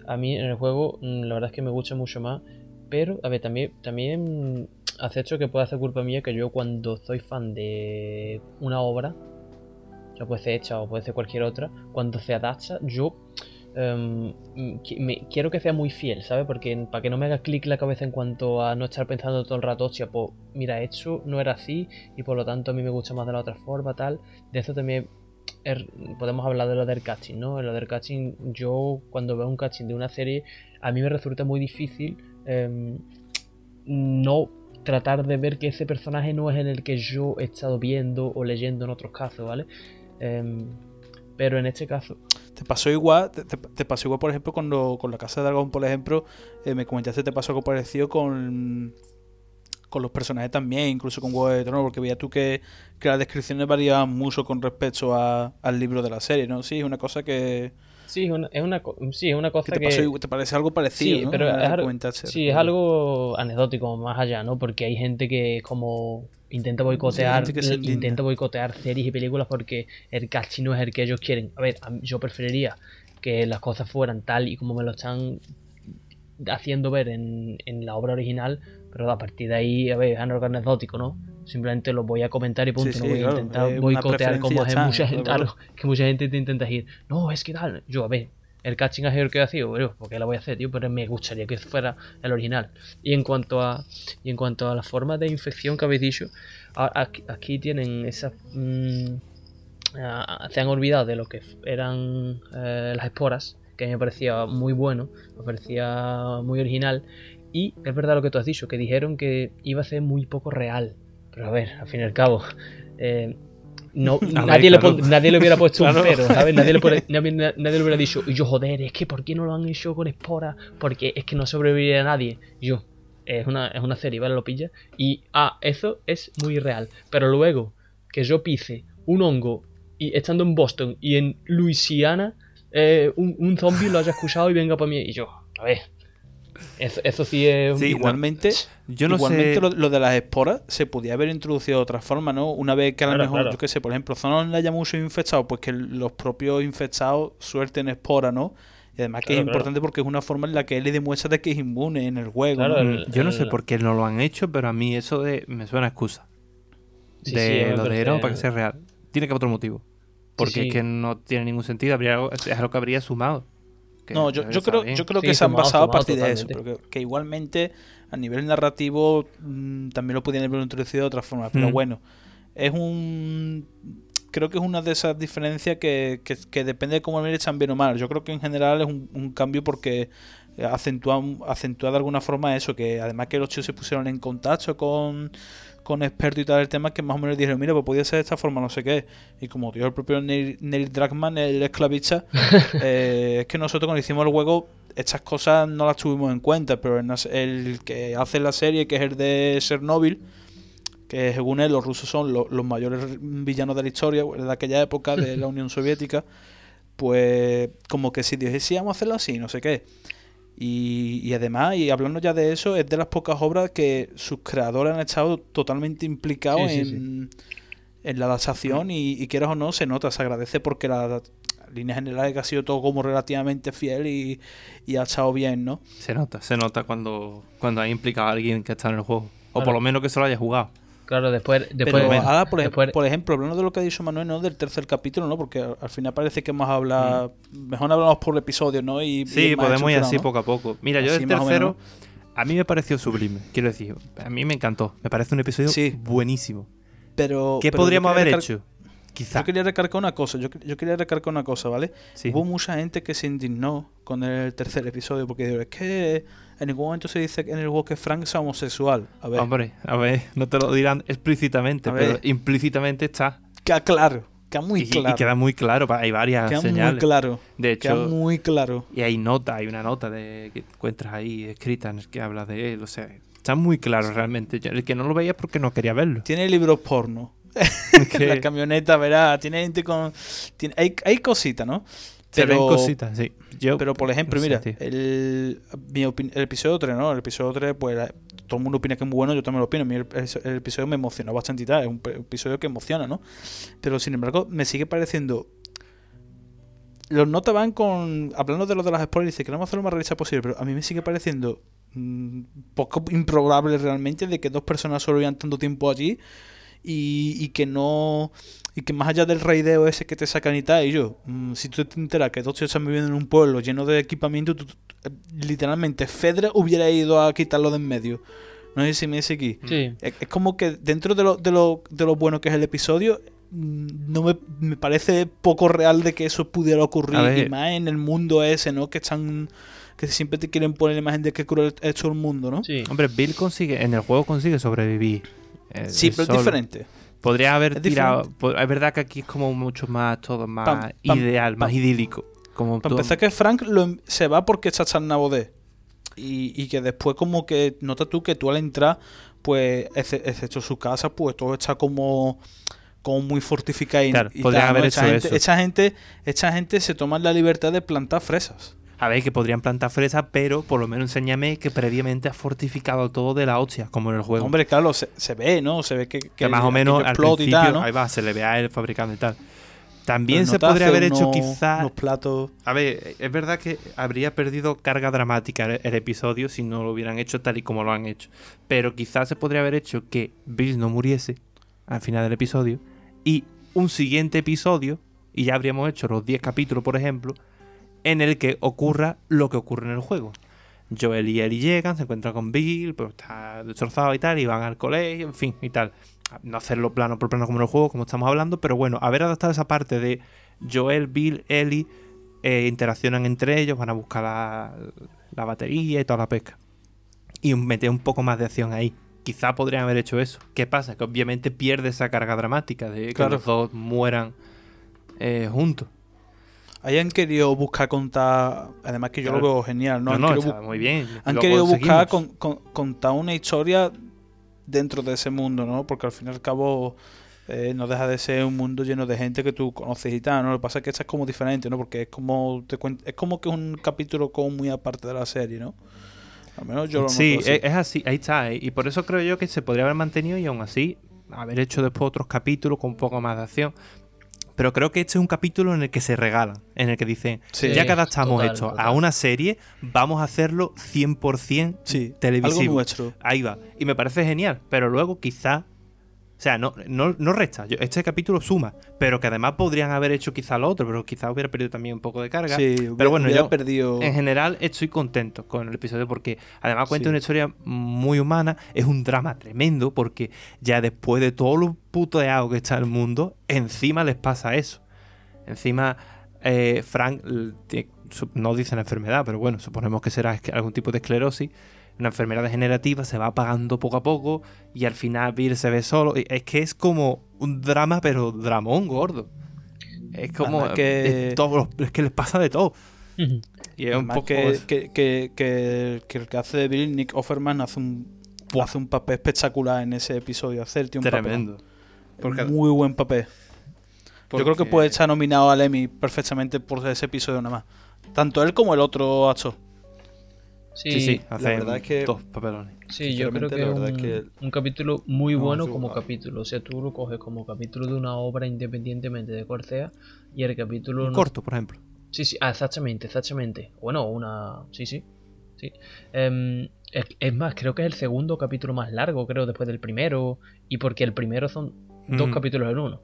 a mí en el juego, mm, la verdad es que me gusta mucho más, pero, a ver, también, también acepto que puede hacer culpa mía que yo cuando soy fan de una obra, ya puede ser hecha o puede ser cualquier otra, cuando se adapta, yo em, quiero que sea muy fiel, ¿sabes? Porque para que no me haga clic la cabeza en cuanto a no estar pensando todo el rato, hostia, pues mira, esto no era así y por lo tanto a mí me gusta más de la otra forma, tal. De eso también er- podemos hablar de lo del casting, ¿no? Lo del casting, yo cuando veo un casting de una serie, a mí me resulta muy difícil em, no tratar de ver que ese personaje no es en el que yo he estado viendo o leyendo en otros casos, ¿vale? Em, pero en este caso, ¿Te pasó igual? ¿Te, te- te pasó igual, por ejemplo, con, lo- con la Casa de Dragón, por ejemplo? eh, me comentaste, te pasó algo parecido con, con los personajes también, incluso con Juego de Tronos, porque veías tú que, que las descripciones variaban mucho con respecto a- al libro de la serie, ¿no? Sí, es una cosa que, sí, es una, es una, sí, es una que cosa te, que... pasó igual- te parece algo parecido, Sí, ¿no? pero es algo-. Sí, es algo anecdótico más allá, ¿no? Porque hay gente que como intenta boicotear, intenta boicotear series y películas porque el casting no es el que ellos quieren. A ver, yo preferiría que las cosas fueran tal y como me lo están haciendo ver en, en la obra original, pero a partir de ahí, a ver, es algo anecdótico, ¿no? Simplemente lo voy a comentar y punto. Sí, no sí, voy a intentar boicotear como es mucha gente, claro, que mucha gente te intenta decir, no, es que tal. Yo, a ver, el casting sido el que ha sido, pero porque lo voy a hacer, tío, pero me gustaría que fuera el original. Y en cuanto a y en cuanto a la forma de infección que habéis dicho, a- aquí, tienen esas mm, se han olvidado de lo que eran eh, las esporas, que a mí me parecía muy bueno, me parecía muy original. Y es verdad lo que tú has dicho, que dijeron que iba a ser muy poco real. Pero a ver, al fin y al cabo, eh, no, A ver, nadie, le claro. nadie le hubiera puesto Claro. un pero, ¿sabes? Nadie le, pone- nadie, nadie le hubiera dicho, y yo, joder, es que ¿por qué no lo han hecho con esporas? Porque es que no sobreviviría nadie. Yo, es una, es una serie, ¿vale? Lo pilla. Y, ah, eso es muy real. Pero luego, que yo pise un hongo y estando en Boston y en Luisiana, eh, un, un zombie lo haya escuchado y venga para mí. Y yo, a ver, eso, eso sí es... Sí, Igualmente, Yo no igualmente sé. lo, lo de las esporas se podía haber introducido de otra forma, ¿no? Una vez que a lo Claro, mejor, claro. yo qué sé, por ejemplo, zona donde haya muchos infectados, pues que los propios infectados suelten esporas, ¿no? Y además que Claro, es claro. importante porque es una forma en la que él le demuestra de que es inmune en el juego, Claro, ¿no? el- Yo no sé por qué no lo han hecho, pero a mí eso de me suena a excusa. Sí, de sí, lo de parece- Ero para que sea real. Tiene que haber otro motivo. Porque sí. es que no tiene ningún sentido. Habría algo, es algo que habría sumado. Que No, yo, creo, bien. yo creo Sí, que se han sumado, basado a partir de eso, pero que, que igualmente a nivel narrativo mm, también lo podían haber introducido de otra forma, pero Mm. bueno, es un... Creo que es una de esas diferencias que, que, que depende de cómo le echan bien o mal. Yo creo que en general es un, un cambio porque eh, acentúa, acentúa de alguna forma eso, que además que los chicos se pusieron en contacto con, con expertos y tal el tema que más o menos dijeron, mira, pues podía ser de esta forma, no sé qué. Y como dijo el propio Neil, Neil Druckmann, el esclavista, eh, es que nosotros cuando hicimos el juego, estas cosas no las tuvimos en cuenta, pero el, el que hace la serie, que es el de Chernobyl, que según él los rusos son lo- los mayores villanos de la historia de aquella época de la Unión Soviética, pues como que si dijese, sí, vamos a hacerlo así, no sé qué. Y, y además, y hablando ya de eso, es de las pocas obras que sus creadores han estado totalmente implicados Sí, sí, en, en la adaptación y, y quieras o no, se nota, se agradece porque la línea general es que ha sido todo como relativamente fiel y, y ha estado bien, ¿no? Se nota, se nota cuando, cuando hay implicado a alguien que está en el juego. O Claro. por lo menos que se lo haya jugado. Claro, después. después Pero ahora, por, después- por ejemplo, hablando de lo que ha dicho Manuel, ¿no? Del tercer capítulo, ¿no? Porque al al final parece que hemos hablado... Mejor hablamos por episodio, ¿no? Y, Sí, podemos ir así ¿no? poco a poco. Mira, yo Así el más o tercero, menos. a mí me pareció sublime. Quiero decir, a mí me encantó. Me parece un episodio Sí. buenísimo. Pero, ¿Qué pero yo podríamos haber hecho? Quizá. Yo quería recargar una cosa, yo, yo quería recargar una cosa, ¿vale? Sí. Hubo mucha gente que se indignó con el tercer episodio porque dijeron, es que en ningún momento se dice que en el juego que Frank es homosexual. A ver, Hombre, a ver, no te lo dirán explícitamente, A pero ver. implícitamente está. queda claro, queda muy y, y claro. queda muy claro, hay varias queda señales. muy claro. De Queda hecho, muy claro. y hay nota, hay una nota de que encuentras ahí escrita en el que habla de él, o sea, está muy claro realmente. Yo- El que no lo veía es porque no quería verlo. Tiene libros porno. Que- la camioneta, verá, tiene gente con... tiene- hay, hay cositas, ¿no? Se ven cositas, sí. Yo, pero por ejemplo, no mira, el, mi el episodio 3, ¿no? El episodio 3, pues la- todo el mundo opina que es muy bueno, yo también lo opino. El, el- el episodio me emocionó bastante y tal, es un episodio que emociona, ¿no? Pero sin embargo, me sigue pareciendo. Los notas van con. Hablando de lo de las spoilers, dice que vamos a hacer lo más realista posible, pero a mí me sigue pareciendo mm, poco improbable realmente de que dos personas sobrevivan tanto tiempo allí y, y que no. Y que más allá del raideo ese que te sacan y tal, y yo, mm, si tú te enteras que dos tíos están viviendo en un pueblo lleno de equipamiento, tú- tú- eh, literalmente Fedra hubiera ido a quitarlo de en medio. No sé si me dice aquí. Sí. Es, es como que dentro de lo, de, lo, de lo bueno que es el episodio, mm, no me, me parece poco real de que eso pudiera ocurrir. Y más en el mundo ese, ¿no? Que están. Que siempre te quieren poner la imagen de que cruel es todo el mundo, ¿no? Sí. Hombre, Bill consigue, en el juego consigue sobrevivir. Eh, Sí, pero es diferente. Podría haber Es tirado. diferente. Es verdad que aquí es como mucho más, todo más Pam, pam, ideal, más idílico. Como Para empezar, que Frank lo em- se va porque está en Nabodé. Y, y que después, como que nota tú que tú al entrar, pues, exce- excepto su casa, pues todo está como como muy fortificado y, Claro, y ¿no? haber hecho gente, eso. Esa gente, esa gente se toma la libertad de plantar fresas. A ver, que podrían plantar fresas, pero por lo menos enséñame que previamente has fortificado todo de la hostia, como en el juego. Hombre, claro, se, se ve, ¿no? Se ve que, que, que más o menos al explota y principio, tal, ¿no? ahí va, se le ve a él fabricando y tal. También se podría haber hecho quizá... unos platos. A ver, es verdad que habría perdido carga dramática el, el episodio si no lo hubieran hecho tal y como lo han hecho. Pero quizás se podría haber hecho que Bill no muriese al final del episodio y un siguiente episodio, y ya habríamos hecho los 10 capítulos, por ejemplo, en el que ocurra lo que ocurre en el juego. Joel y Ellie llegan, se encuentran con Bill, pues está destrozado y tal, y van al colegio, en fin, y tal. No hacerlo plano por plano como en el juego, como estamos hablando, pero bueno, haber adaptado esa parte de Joel, Bill, Ellie, eh, interaccionan entre ellos, van a buscar la, la batería y toda la pesca. Y meter un poco más de acción ahí. Quizá podrían haber hecho eso. ¿Qué pasa? Que obviamente pierde esa carga dramática de que Claro. los dos mueran eh, juntos. Hayan querido buscar contar. Además, que yo Claro. lo veo genial, ¿no? No, han no, querido, muy bien. han lo querido buscar con- con- contar una historia dentro de ese mundo, ¿no? Porque al fin y al cabo. eh, no deja de ser un mundo lleno de gente que tú conoces y tal, ¿no? Lo que pasa es que esta es como diferente, ¿no? Porque es como te es como que es un capítulo como muy aparte de la serie, ¿no? Al menos yo lo Sí, noto así. es, es así, ahí está. eh, Y por eso creo yo que se podría haber mantenido y aún así haber hecho después otros capítulos con un poco más de acción. Pero creo que este es un capítulo en el que se regalan, en el que dicen, Sí. ya que adaptamos total, esto a una serie, vamos a hacerlo 100% Sí, televisivo. algo nuestro. Ahí va. Y me parece genial, pero luego quizá... O sea, no, no, no resta. Yo- este capítulo suma, pero que además podrían haber hecho quizá lo otro, pero quizá hubiera perdido también un poco de carga. Sí, pero bueno, yo perdido. en general estoy contento con el episodio porque además cuenta Sí. una historia muy humana, es un drama tremendo porque ya después de todo lo puteado que está el mundo, encima les pasa eso. Encima eh, Frank no dice la enfermedad, pero bueno, suponemos que será algún tipo de esclerosis. Una enfermedad degenerativa, se va apagando poco a poco y al final Bill se ve solo. Y Es que es como un drama, pero dramón gordo. Es como Además que- es, todo es que les pasa de todo. Y es un poco que, que, que, que- que el que hace de Bill, Nick Offerman, hace un, hace un papel espectacular en ese episodio. Hace el tío un papel- tremendo. Porque- Muy buen papel. Yo creo que puede estar nominado al Emmy perfectamente por ese episodio nada más. Tanto él como el otro actor. Sí, Sí, sí, sí, hace verdad es que- dos papelones. yo creo que la verdad un, es que- un capítulo muy No, bueno sí, como bueno. capítulo. O sea, tú lo coges como capítulo de una obra independientemente de cuál sea. Y el capítulo. Un no- corto, por ejemplo. Sí, sí, ah, exactamente, exactamente. Bueno, una. Sí, sí. sí. Em, es, es más, creo que es el segundo capítulo más largo, creo, después del primero. Y porque el primero son dos capítulos en uno.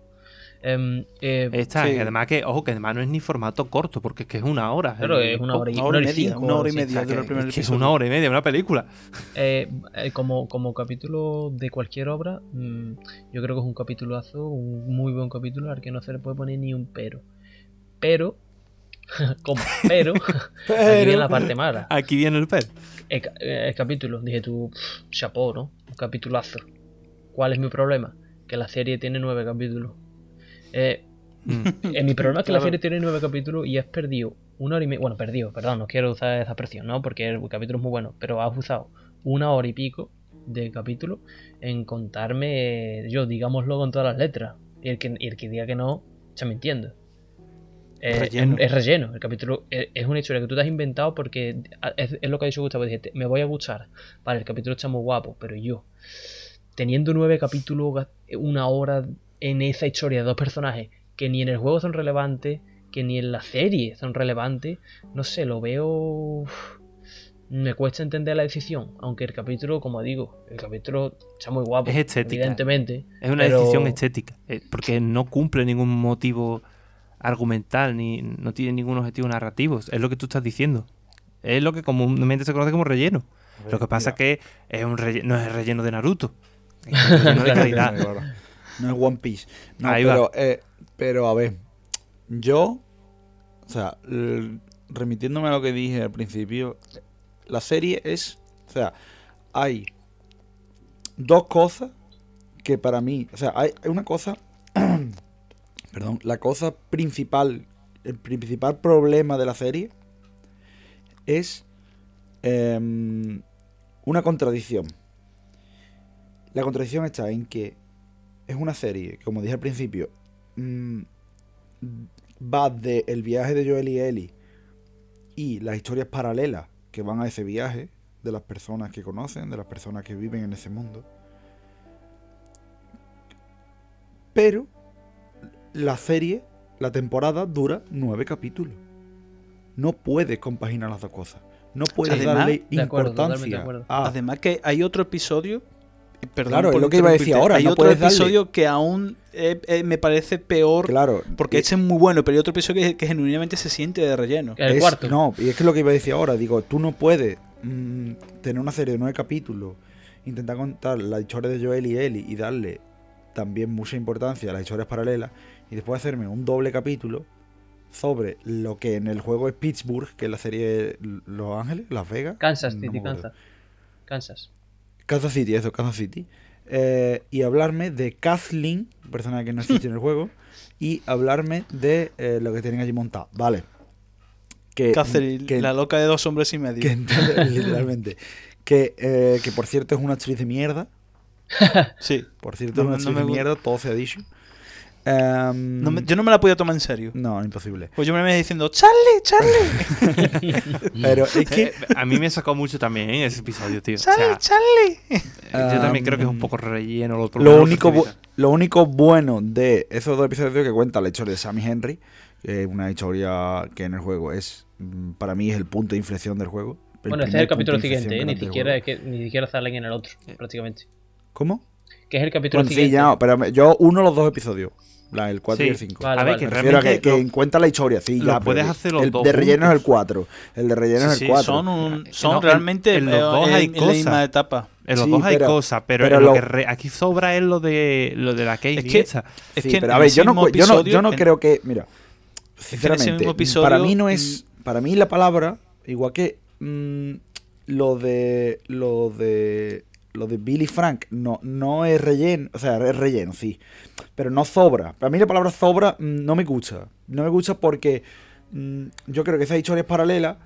Em, eh, Esta, Sí. y además que, ojo, que además no es ni formato corto, porque es que es una hora. claro, es una hora y, una hora y media, una hora y media. que- primer es que es episodio. una hora y media, una película. Eh, eh, como, como capítulo de cualquier obra, mm, yo creo que es un capitulazo, un muy buen capítulo al que no se le puede poner ni un pero. Pero, como pero, aquí viene la parte mala. Aquí viene el. El, ca- eh, el capítulo, dije tú, chapó, ¿no? Un capitulazo. ¿Cuál es mi problema? Que la serie tiene nueve capítulos. Eh, Mm. eh, mi problema es que la serie tiene nueve capítulos y has perdido una hora y media. Bueno, perdido, perdón, no quiero usar esa expresión, ¿no? Porque el capítulo es muy bueno, pero has usado una hora y pico de capítulo en contarme, yo, digámoslo con todas las letras. Y el que, y el que diga que no, está mintiendo. Eh, Relleno. Es, es relleno. El capítulo es, es una historia que tú te has inventado porque es, es lo que ha dicho Gustavo. Dijiste, me voy a gustar. Vale, el capítulo está muy guapo, pero yo, teniendo nueve capítulos, una hora en esa historia de dos personajes que ni en el juego son relevantes, que ni en la serie son relevantes, no sé, lo veo. uf, Me cuesta entender la decisión, aunque el capítulo, como digo, el capítulo está muy guapo. Es estética. Evidentemente. Es una pero- decisión estética, eh, porque no cumple ningún motivo argumental, ni no tiene ningún objetivo narrativo. Es lo que tú estás diciendo. Es lo que comúnmente se conoce como relleno. Lo que pasa es que es un relle- no es el relleno de Naruto. Es un relleno de calidad. No es One Piece. No, Ahí pero, va. eh, pero a ver, yo, o sea, remitiéndome a lo que dije al principio, la serie es, o sea, hay dos cosas que para mí, o sea, hay, hay una cosa, perdón, la cosa principal, el principal problema de la serie es em, una contradicción. La contradicción está en que es una serie, como dije al principio, mm, va de el viaje de Joel y Ellie y las historias paralelas que van a ese viaje de las personas que conocen, de las personas que viven en ese mundo. Pero la serie, la temporada dura nueve capítulos. No puedes compaginar las dos cosas. No puedes Además, darle de acuerdo, totalmente de importancia acuerdo. a Además que hay otro episodio. Perdón Claro, por es lo que iba a decir ahora, Hay no otro darle- episodio que aún eh, eh, me parece peor. Claro. Porque y- este es muy bueno, pero hay otro episodio que, que genuinamente se siente de relleno. El es- cuarto. No, y es que lo que iba a decir ahora, digo, tú no puedes mm, tener una serie de nueve capítulos, intentar contar la historia de Joel y Ellie y darle también mucha importancia a las historias paralelas y después hacerme un doble capítulo sobre lo que en el juego es Pittsburgh, que es la serie Los Ángeles, Las Vegas. Kansas no City. Kansas. Kansas. Kansas City, eso, Kansas City. Eh, y hablarme de Kathleen, persona que no existe en el juego, y hablarme de eh, lo que tienen allí montado. Vale. Que, Catherine, que- la loca de dos hombres y medio. que literalmente. Que, eh, que por cierto es una actriz de mierda. Sí. Por cierto No es una no actriz de mierda, todo se ha dicho. Em, No me- yo no me la podía tomar en serio. no, imposible. Pues yo me venía diciendo, Charlie, Charlie, Pero es que. Eh, a mí me sacó mucho también ¿eh? ese episodio, tío. O Charlie, sea, Charlie. yo también creo que es un Um, poco relleno. Lo, Lo único, lo único bueno de esos dos episodios que cuenta la historia de Sammy Henry, que es una historia que en el juego es, mm, para mí es el punto de inflexión del juego. Bueno, ese es el capítulo siguiente, ¿eh? ni, siquiera, juego. es que, ni siquiera sale en el otro, Eh. prácticamente. ¿Cómo? Que es el capítulo Bueno, sí, siguiente. ya, pero yo uno los dos episodios, la, el 4 y Sí. el 5. Vale, a ver, vale. que que, realmente. que lo- cuenta la historia, sí, lo ya. pero puedes que hacer los el dos de relleno es el juntos. 4. El de relleno Sí, es el sí, 4. son, un- Eh, son no, en- realmente en los eh, dos en- hay en la cosas. misma etapa. En los Sí, dos hay pero- cosas, pero, pero en lo lo- que re- aquí sobra es lo de lo de la Katie Es que- esa. Es que pero en a ver, yo no, yo no, yo no episodio- creo que. Mira, que en sinceramente, episodio, para mí no es. Para mí la palabra, igual que. mm, lo de. Lo de. Lo de Billy Frank no, no es relleno. O sea, es relleno, sí. Pero no sobra. Para mí la palabra sobra mm, no me gusta. No me gusta porque mm, yo creo que esas historias paralelas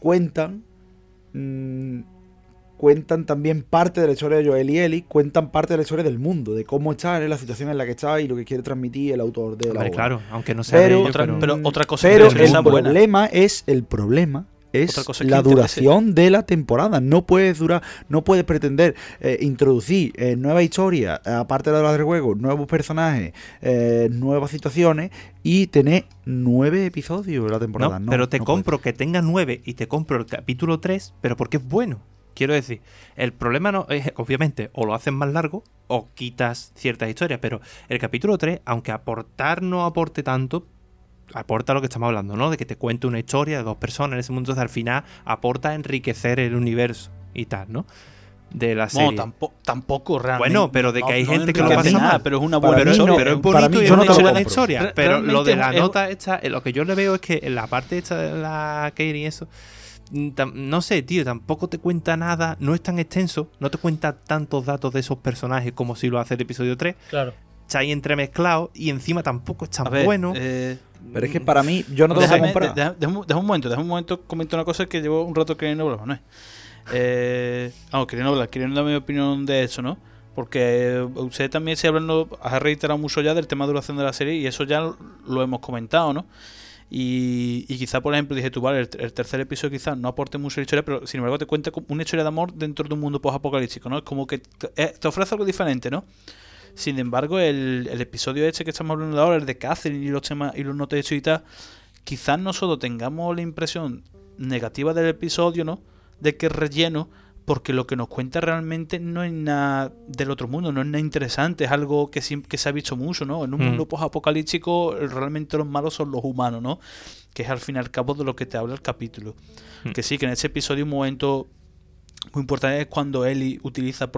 cuentan. mm, cuentan también parte de la historia de Joel y Ellie, cuentan parte de la historia del mundo, de cómo está en la situación en la que está y lo que quiere transmitir el autor de la Hombre, obra. claro, aunque no sea Pero, de ello, otra- pero- pero otra cosa pero que el buena. problema es el problema es la interese. duración de la temporada. No puedes durar, no puedes pretender eh, introducir eh, nuevas historias, eh, aparte de las del juego, nuevos personajes, eh, nuevas situaciones y tener nueve episodios la temporada. No, No, pero te no compro que tenga nueve y te compro el capítulo 3, pero porque es bueno. Quiero decir, el problema no es, obviamente, o lo haces más largo o quitas ciertas historias, pero el capítulo 3, aunque aportar no aporte tanto, aporta lo que estamos hablando, ¿no? De que te cuente una historia de dos personas en ese mundo, entonces al final aporta a enriquecer el universo y tal, ¿no? De la serie. No, tampoco, tampoco realmente. Bueno, pero de que hay gente que lo pasa nada, mal. pero es una buena no, historia. pero es bonito mí y es no una buena historia. Pero lo de la es- nota esta, eh, lo que yo le veo es que en la parte esta de la Kairi y eso, mm, no sé, tío, tampoco te cuenta nada, no es tan extenso, no te cuenta tantos datos de esos personajes como si lo hace el episodio 3. Claro. Está ahí entremezclado y encima tampoco es tan A ver, bueno. eh, Pero es que para mí, yo no te lo voy a déjame, comprar. de- deja- deja un- deja un momento, deja un momento, comento una cosa que llevo un rato queriendo hablar, ¿no? Eh, vamos, queriendo hablar, queriendo dar mi opinión de eso, ¿no? Porque eh, usted también se hablando, ha reiterado mucho ya del tema de duración de la serie y eso ya lo hemos comentado, ¿no? Y, y quizá, por ejemplo, dije tú, vale, el, el tercer episodio quizás no aporte mucho la historia, pero sin embargo te cuenta una historia de amor dentro de un mundo post-apocalíptico, ¿no? Es como que te, eh, te ofrece algo diferente, ¿no? Sin embargo, el, el episodio este que estamos hablando de ahora, el de Catherine y los temas y los notas y tal, quizás nosotros tengamos la impresión negativa del episodio, ¿no? De que es relleno, porque lo que nos cuenta realmente no es nada del otro mundo, no es nada interesante, es algo que, que se ha visto mucho, ¿no? En un Mm. mundo post-apocalíptico, realmente los malos son los humanos, ¿no? Que es al fin y al cabo de lo que te habla el capítulo. Mm. Que sí, que en ese episodio un momento muy importante es cuando Ellie utiliza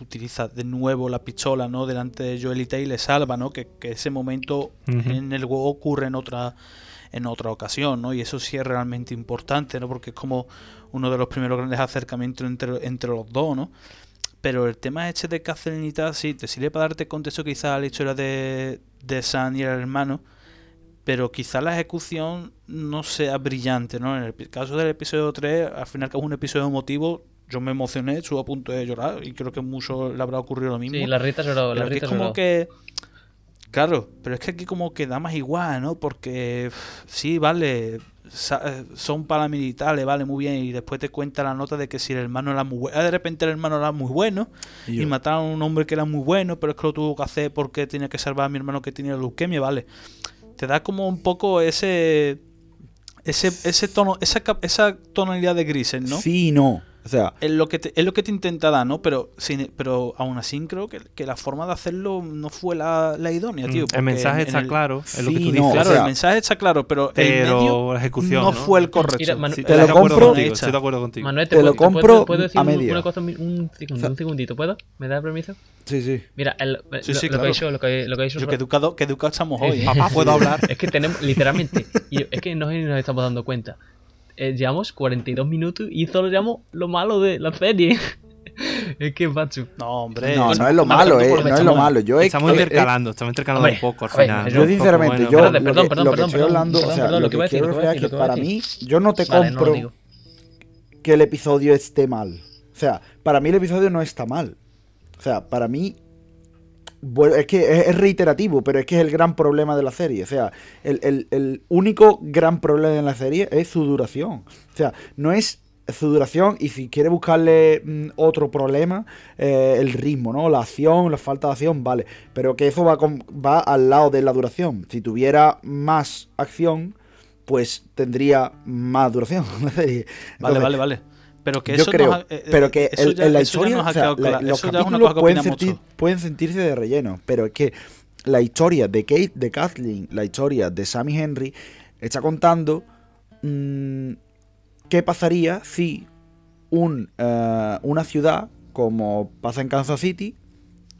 utiliza de nuevo la pistola no delante de Joelita y le salva no que, que ese momento en el juego ocurre en otra en otra ocasión no y eso sí es realmente importante no porque es como uno de los primeros grandes acercamientos entre, entre los dos no pero el tema este de y tal sí te sirve para darte contexto quizás a la historia de de Sam y el hermano pero quizá la ejecución no sea brillante, ¿no? En el caso del episodio 3, al final que es un episodio emotivo, yo me emocioné, estuve a punto de llorar y creo que a muchos le habrá ocurrido lo mismo. Sí, la Rita lloró, la Rita es como lloró. que... Claro, pero es que aquí como que da más igual, ¿no? Porque sí, vale, eh, son paramilitares, vale, muy bien, y después te cuenta la nota de que si el hermano era muy bueno, de repente el hermano era muy bueno, Y mataron a un hombre que era muy bueno, pero es que lo tuvo que hacer porque tenía que salvar a mi hermano que tenía leucemia, vale. Te da como un poco ese ese ese tono, esa esa tonalidad de grises, ¿no? Sí no. O sea, Es lo que te, es lo que te intenta dar, ¿no? Pero sin, pero aún así creo que, que la forma de hacerlo no fue la, la idónea, tío. Mm, porque el mensaje en- en está el- claro, es lo que Sí, no, dices. Claro, o sea, el mensaje está claro, pero, el pero medio la ejecución no, ¿no? fue el correcto. Mira, Manu- Sí, Te estoy lo de acuerdo compro contigo, estoy de acuerdo contigo. Manuel, Te ¿te, lo puedo, compro puedo- puedo decir a un- media. una cosa, un, un segundo, un segundito, ¿puedo? ¿Me da permiso? sí, sí. Mira, el- Sí, lo, sí, lo claro. que ha dicho, lo que, lo Yo, que educado, que educado estamos hoy. ¿eh? Papá, ¿puedo hablar? Es que tenemos, literalmente, y es que no nos estamos dando cuenta. Eh, llevamos 42 minutos y solo llevamos lo malo de la serie. es que, macho. No, hombre. No, no es lo malo, eh, no es lo malo. Yo Estamos he- intercalando, estamos intercalando Hombre, un poco al final. yo sinceramente, bueno. yo perdón, que, perdón, lo que perdón, estoy perdón, hablando, perdón, o sea, perdón, lo lo que voy a que decir, quiero lo que voy a reflejar es que para mí, yo no te Vale, compro que el episodio esté mal. O sea, para mí el episodio no está mal. O sea, para mí. Bueno, es que es, reiterativo, pero es que es el gran problema de la serie. O sea, el, el- el único gran problema de la serie es su duración. O sea, no es su duración y si quiere buscarle mm, otro problema, eh, el ritmo, ¿no? La acción, la falta de acción, vale. Pero que eso va, con- va al lado de la duración. Si tuviera más acción, pues tendría más duración. Vale, vale, vale. Pero que yo creo, nos eh, eh, pero que eso el- ya- en la eso ya historia, nos ha o sea, la- los capítulos que pueden, sentir- sentirse de relleno, pero es que la historia de Kate, de Kathleen, la historia de Sammy Henry, está contando mm, qué pasaría si un, eh, una ciudad, como pasa en Kansas City,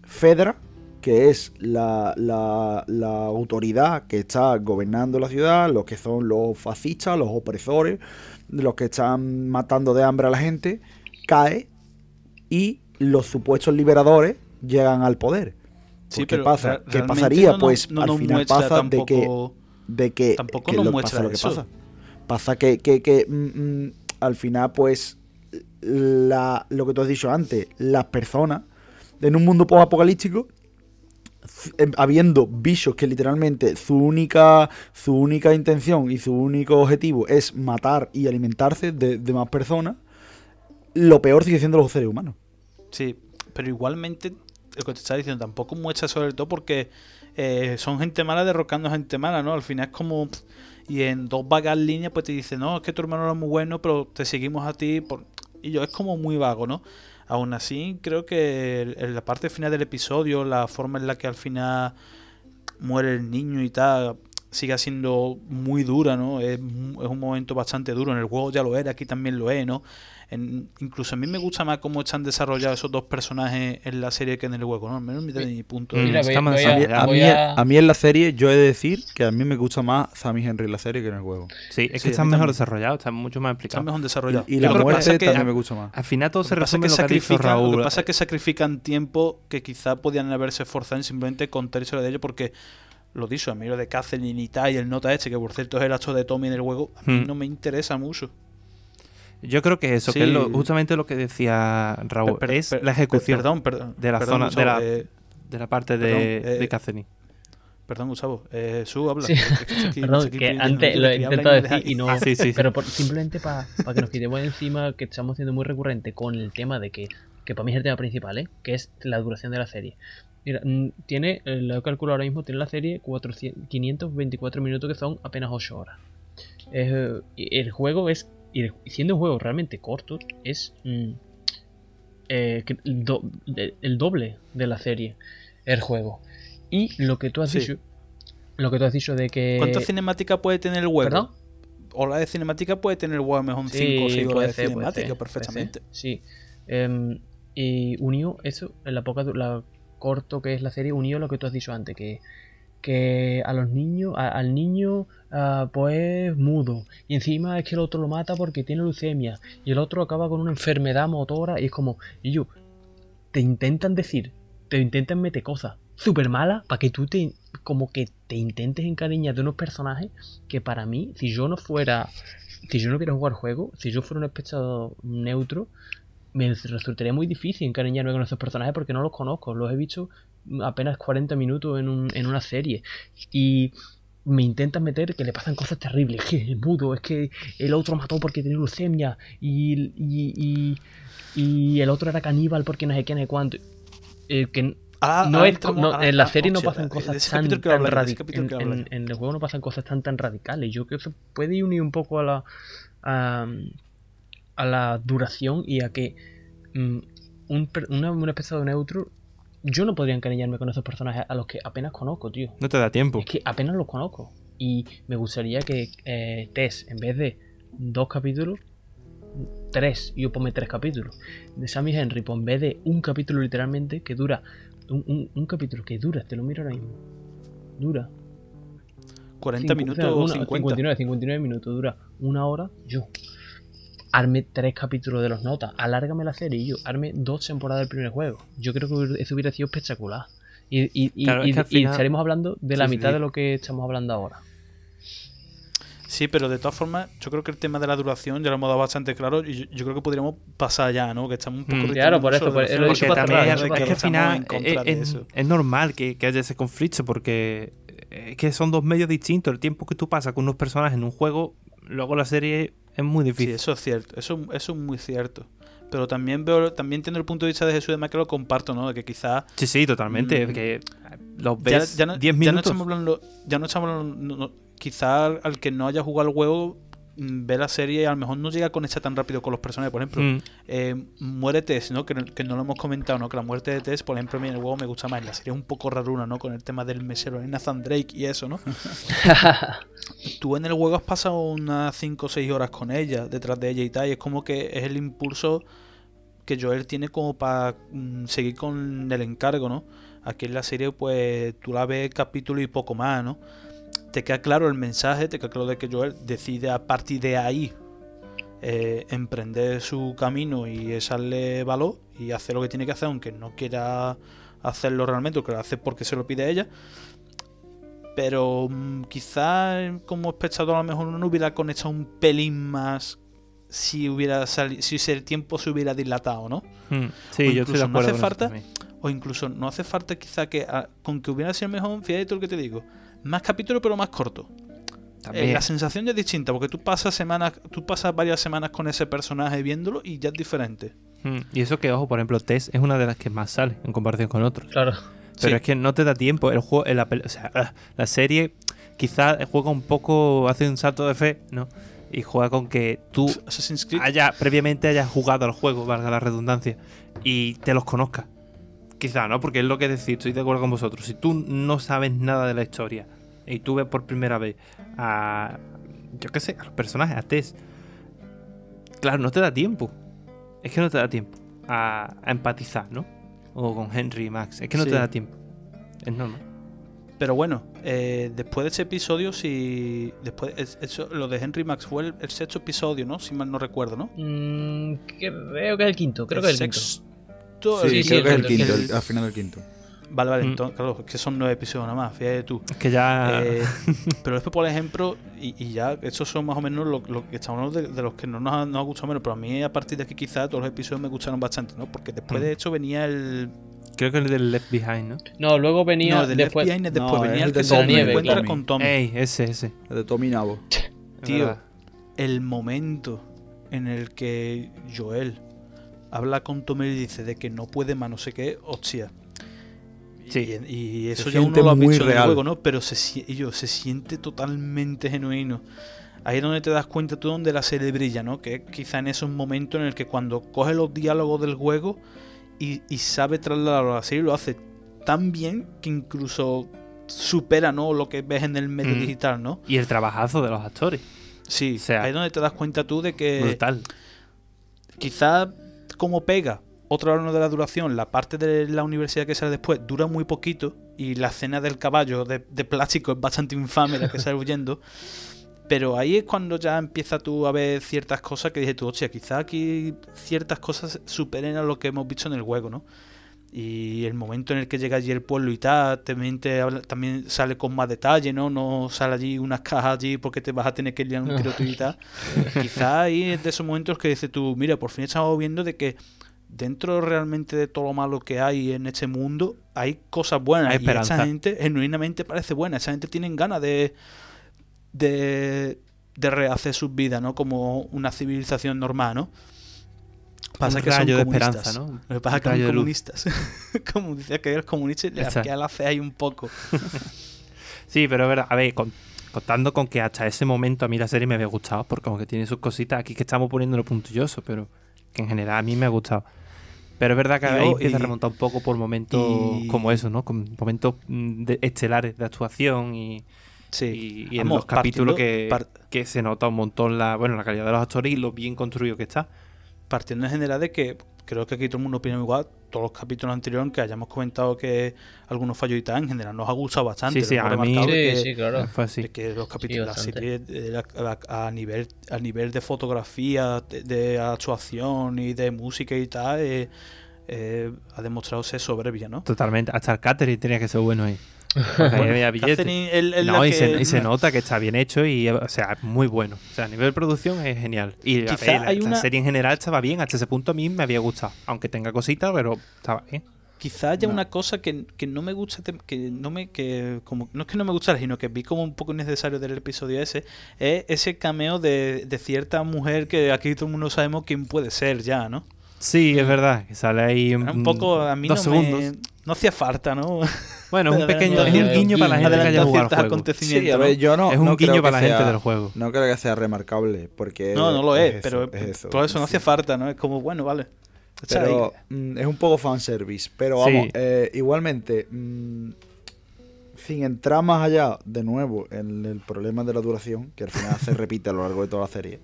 Fedra, que es la, la, la autoridad que está gobernando la ciudad, los que son los fascistas, los opresores, los que están matando de hambre a la gente, cae y los supuestos liberadores llegan al poder. Sí, ¿Qué pero pasa? ¿Qué pasaría? no pues no al final pasa de que de que, Tampoco que nos lo, muestra pasa lo que eso. pasa. Pasa que, que, que, mm, mm, al final, pues, la, lo que tú has dicho antes, las personas, en un mundo post-apocalíptico, habiendo bichos que literalmente su única, su única intención y su único objetivo es matar y alimentarse de, más personas, lo peor sigue siendo los seres humanos. Sí, pero igualmente lo que te estaba diciendo tampoco muestra sobre todo porque eh, son gente mala derrocando a gente mala, ¿no? Al final es como... Y en dos vagas líneas pues te dice, no, es que tu hermano era muy bueno, pero te seguimos a ti. Por... Y yo, es como muy vago, ¿no? Aún así, creo que en la parte final del episodio, la forma en la que al final muere el niño y tal, sigue siendo muy dura, ¿no? Es, es un momento bastante duro. En el juego ya lo era, aquí también lo es, ¿no? En- incluso a mí me gusta más cómo están desarrollados esos dos personajes en la serie que en el juego, ¿no? Al menos desde mi punto de vista. a. A mí, a- a mí en la serie, yo he de decir que a mí me gusta más Sammy Henry en la serie que en el juego. Sí, es Sí, que a están mejor desarrollados, están mucho más explicados. mejor desarrollado. Y Yo la muerte que- también me gusta más. Al final todo Lo se resume lo que lo que pasa es que sacrifican tiempo que quizá podían haberse esforzado en simplemente contárselo de ello porque lo dicho, a mí lo de Catherine y tal y el nota este, que por cierto es el acto de Tommy en el juego, a mí Hmm. no me interesa mucho. Yo creo que eso, Sí. que es lo- justamente lo que decía Raúl, Per- per- es per- la ejecución Perdón, perdón. de la perdón, zona- de Gustavo, la- eh, de la parte perdón, de, eh, de Catherine. perdón, Gustavo. Eh, Su, habla. Sí, aquí- Perdón, que antes lo he intentado decir y no. Ah, sí. Pero por- simplemente para que nos quitemos encima que estamos siendo muy recurrente con el tema de que, que para mí es el tema principal, ¿eh? que es la duración de la serie. Mira, mm, tiene, eh, lo he calculado ahora mismo, tiene la serie 400 524 minutos que son apenas 8 horas. Es, eh, el juego es, y siendo un juego realmente corto, es mm, eh, do- el doble de la serie, el juego. Y lo que tú has Sí. dicho, lo que tú has dicho de que... ¿Cuánta cinemática puede tener el juego? ¿Perdón? Hora de cinemática puede tener el juego mejor 5 o 6 puede horas de cinemática ser, perfectamente. Sí. Em, y unió eso, en la poca la corto que es la serie, unió lo que tú has dicho antes, que, que a los niños, a- al niño ah, pues mudo, y encima es que el otro lo mata porque tiene leucemia, y el otro acaba con una enfermedad motora, y es como, y yo, te intentan decir, te intentan meter cosas súper malas para que tú te, como que te intentes encariñar de unos personajes que para mí, si yo no fuera si yo no hubiera jugado el juego, si yo fuera un espectador neutro, me resultaría muy difícil encariñarme con esos personajes porque no los conozco. Los he visto apenas 40 minutos en, un- en una serie. Y me intentan meter que le pasan cosas terribles. Que es mudo, es que el otro mató porque tenía leucemia. Y, y, y, y el otro era caníbal porque no sé qué, no sé cuánto. Eh, que Ah, no ahora es, no, ahora- en la ah, serie no pasan de cosas tan, tan hablar, de ese radi- capítulo en, el juego no pasan cosas tan tan radicales. Yo creo que eso puede ir unido un poco a la a, a la duración y a que mm, un, per- una, un espectador neutro yo no podría encariñarme con esos personajes a los que apenas conozco, tío. No te da tiempo. Es que apenas los conozco. Y me gustaría que eh, Tess, en vez de dos capítulos, tres, yo ponme tres capítulos. De Sammy Henry, pues en vez de un capítulo literalmente, que dura, un, un- un capítulo que dura, te lo miro ahora mismo. Dura. 40 cincu- minutos o sea, o una- 50. 59, 59 minutos, dura una hora, yo. Arme tres capítulos de los notas, alárgame la serie y yo, arme dos temporadas del primer juego. Yo creo que eso hubiera sido espectacular. Y, y, y- Claro, es y- que al y final- estaremos hablando de la sí, mitad sí. de lo que estamos hablando ahora. Sí, pero de todas formas, yo creo que el tema de la duración ya lo hemos dado bastante claro y yo, yo creo que podríamos pasar ya, ¿no? Que estamos un poco Mm. Claro, por eso, por- lo he dicho para también eso es que al final es, normal que, que haya ese conflicto porque es que son dos medios distintos. El tiempo que tú pasas con unos personajes en un juego, luego la serie es muy Sí, difícil. eso es cierto, eso, eso es muy cierto. Pero también veo, también entiendo el punto de vista de Jesús de Más que lo comparto, ¿no? De que quizás Sí, sí, totalmente. Mm. Que los ya, ves ya no, 10 ya no minutos. estamos hablando, ya no estamos hablando, no- no- quizá al, que no haya jugado el juego ve la serie y a lo mejor no llega a conectar tan rápido con los personajes. Por ejemplo, Mm. eh, muere Tess, ¿no? Que, no- que no lo hemos comentado, ¿no? Que la muerte de Tess, por ejemplo, a mí en el juego me gusta más. En la serie es un poco raruna, ¿no? Con el tema del mesero de Nathan Drake y eso, ¿no? Tú en el juego has pasado unas 5 o 6 horas con ella, detrás de ella y tal, y es como que es el impulso que Joel tiene como para seguir con el encargo, ¿no? Aquí en la serie, pues tú la ves capítulo y poco más, ¿no? Te queda claro el mensaje, te queda claro de que Joel decide a partir de ahí eh, emprender su camino y echarle valor y hacer lo que tiene que hacer, aunque no quiera hacerlo realmente, o que lo hace porque se lo pide ella. Pero mm, quizás como espectador a lo mejor no hubiera conectado un pelín más si hubiera sali- si el tiempo se hubiera dilatado, ¿no? Mm, O Sí, yo estoy de incluso no acuerdo. hace falta-. O incluso no hace falta quizá que ah, con que hubiera sido mejor, fíjate tú lo que te digo, más capítulos pero más corto. Eh, También. la sensación ya es distinta porque tú pasas semanas, tú pasas varias semanas con ese personaje viéndolo y ya es diferente. Mm, Y eso que, ojo, por ejemplo, Tess es una de las que más sale en comparación con otros. Claro. Pero Sí. es que no te da tiempo. El juego, en la, o sea, ah, la serie quizás juega un poco, hace un salto de fe, ¿no? Y juega con que tú haya, previamente hayas jugado al juego, valga la redundancia, y te los conozcas. Quizá, ¿no? Porque es lo que decir, estoy de acuerdo con vosotros. Si tú no sabes nada de la historia y tú ves por primera vez a, yo qué sé, a los personajes, a Tess, claro, no te da tiempo. Es que no te da tiempo a, a empatizar, ¿no? O con Henry y Max. Es que no Sí. te da tiempo. Es normal. Pero bueno, eh, después de ese episodio, si. Después, es- eso, lo de Henry Max fue el, el sexto episodio, ¿no? Si mal no recuerdo, ¿no? Mm, creo que es el quinto. Creo que es el quinto. Sexto. Sí, sí, creo que es el el- quinto, el- el- al final del quinto. Vale, vale, Mm. entonces, claro, es que son nueve episodios nada más, fíjate tú. Es que ya. Eh, pero después, por ejemplo, y, y ya, estos son más o menos lo, lo que estamos hablando de, de los que no nos ha, nos ha gustado menos, pero a mí a partir de aquí quizás todos los episodios me gustaron bastante, ¿no? Porque después Mm. de hecho venía el... Creo que el del Left Behind, ¿no? No, luego venía no, el del después. FBI después No, venía es el el que de se Tommy, encuentra Tommy. con Tommy. Ey, ese, ese. El de Tommy Nabo. Es Tío, el momento en el que Joel habla con Tommy y dice de que no puede más, no sé qué, hostia. Sí. Y, y eso ya uno lo ha visto en el juego, ¿no? Pero se, sie- y yo, se siente totalmente genuino. Ahí es donde te das cuenta tú donde la serie brilla, ¿no? Que quizá en esos momentos en el que cuando coge los diálogos del juego y, y sabe trasladarlo a la serie, lo hace tan bien que incluso supera, ¿no? Lo que ves en el medio Mm. digital, ¿no? Y el trabajazo de los actores. Sí, O sea, ahí es donde te das cuenta tú de que Brutal. quizá como pega otro horno de la duración, la parte de la universidad que sale después dura muy poquito y la escena del caballo de, de plástico es bastante infame la que sale huyendo. Pero ahí es cuando ya empieza tú a ver ciertas cosas que dices tú, hostia, quizá aquí ciertas cosas superen a lo que hemos visto en el juego, ¿no? Y el momento en el que llega allí el pueblo y tal, también, te habla- también sale con más detalle, ¿no? No sale allí unas cajas allí porque te vas a tener que liar un tiroteo y tal. Quizá ahí es de esos momentos que dices tú, mira, por fin estamos viendo de que dentro realmente de todo lo malo que hay en este mundo, hay cosas buenas. Hay y esa gente genuinamente parece buena. Esa gente tiene ganas de, de, de rehacer sus vidas, ¿no? Como una civilización normal, ¿no? Pasa Un que son rayo de comunistas. esperanza, ¿no? Lo que pasa que son de comunistas. Como decía que eres comunista y le Exacto. arquea la fe ahí un poco. Sí, pero es verdad, a ver, con- contando con que hasta ese momento a mí la serie me había gustado, porque como que tiene sus cositas aquí que estamos poniéndolo puntilloso, pero que en general a mí me ha gustado. Pero es verdad que ahí empieza a remontar un poco por momentos y- como eso, ¿no? Con momentos mm, de- estelares de actuación y, Sí. y, y en Vamos, los capítulos que, partiendo- que se nota un montón la, bueno, la calidad de los actores y lo bien construido que está. Partiendo en general de que creo que aquí todo el mundo opina igual, todos los capítulos anteriores que hayamos comentado que algunos fallos y tal, en general nos ha gustado bastante. Sí, sí, a mí- Sí, que- sí, claro. Fue así. de que los capítulos, la bastante. serie de la- a, a nivel a nivel de fotografía, de, de actuación y de música y tal, eh, eh, ha demostrado ser soberbia, ¿no? Totalmente. Hasta el catering tenía que ser bueno ahí. No, y, se, y se nota que está bien hecho y, o sea, muy bueno. O sea, a nivel de producción es genial. Y ver, la, hay la una- serie en general estaba bien. Hasta ese punto a mí me había gustado. Aunque tenga cositas, pero estaba bien. Quizá haya No. una cosa que, que no me gusta, que no me, que como, no es que no me gustara, sino que vi como un poco innecesario del episodio ese, es ese cameo de, de cierta mujer que aquí todo el mundo sabemos quién puede ser ya, ¿no? Sí, es verdad. Que sale ahí un poco, a mí dos no me- segundos. no hacía falta, ¿no? Bueno, es un pequeño. Es un guiño para la gente que haya jugado al ciertos juego. acontecimientos, Sí, a ¿no? ver, yo no. es un no guiño que para la gente sea- del juego. No creo que sea remarcable, porque. No, no lo es, eso, pero es por eso no hacía falta, ¿no? Es como, bueno, vale. Pero mm, es un poco fanservice. Pero Sí. vamos, eh, igualmente. mm, sin entrar más allá, de nuevo, en el problema de la duración, que al final se repite a lo largo de toda la serie.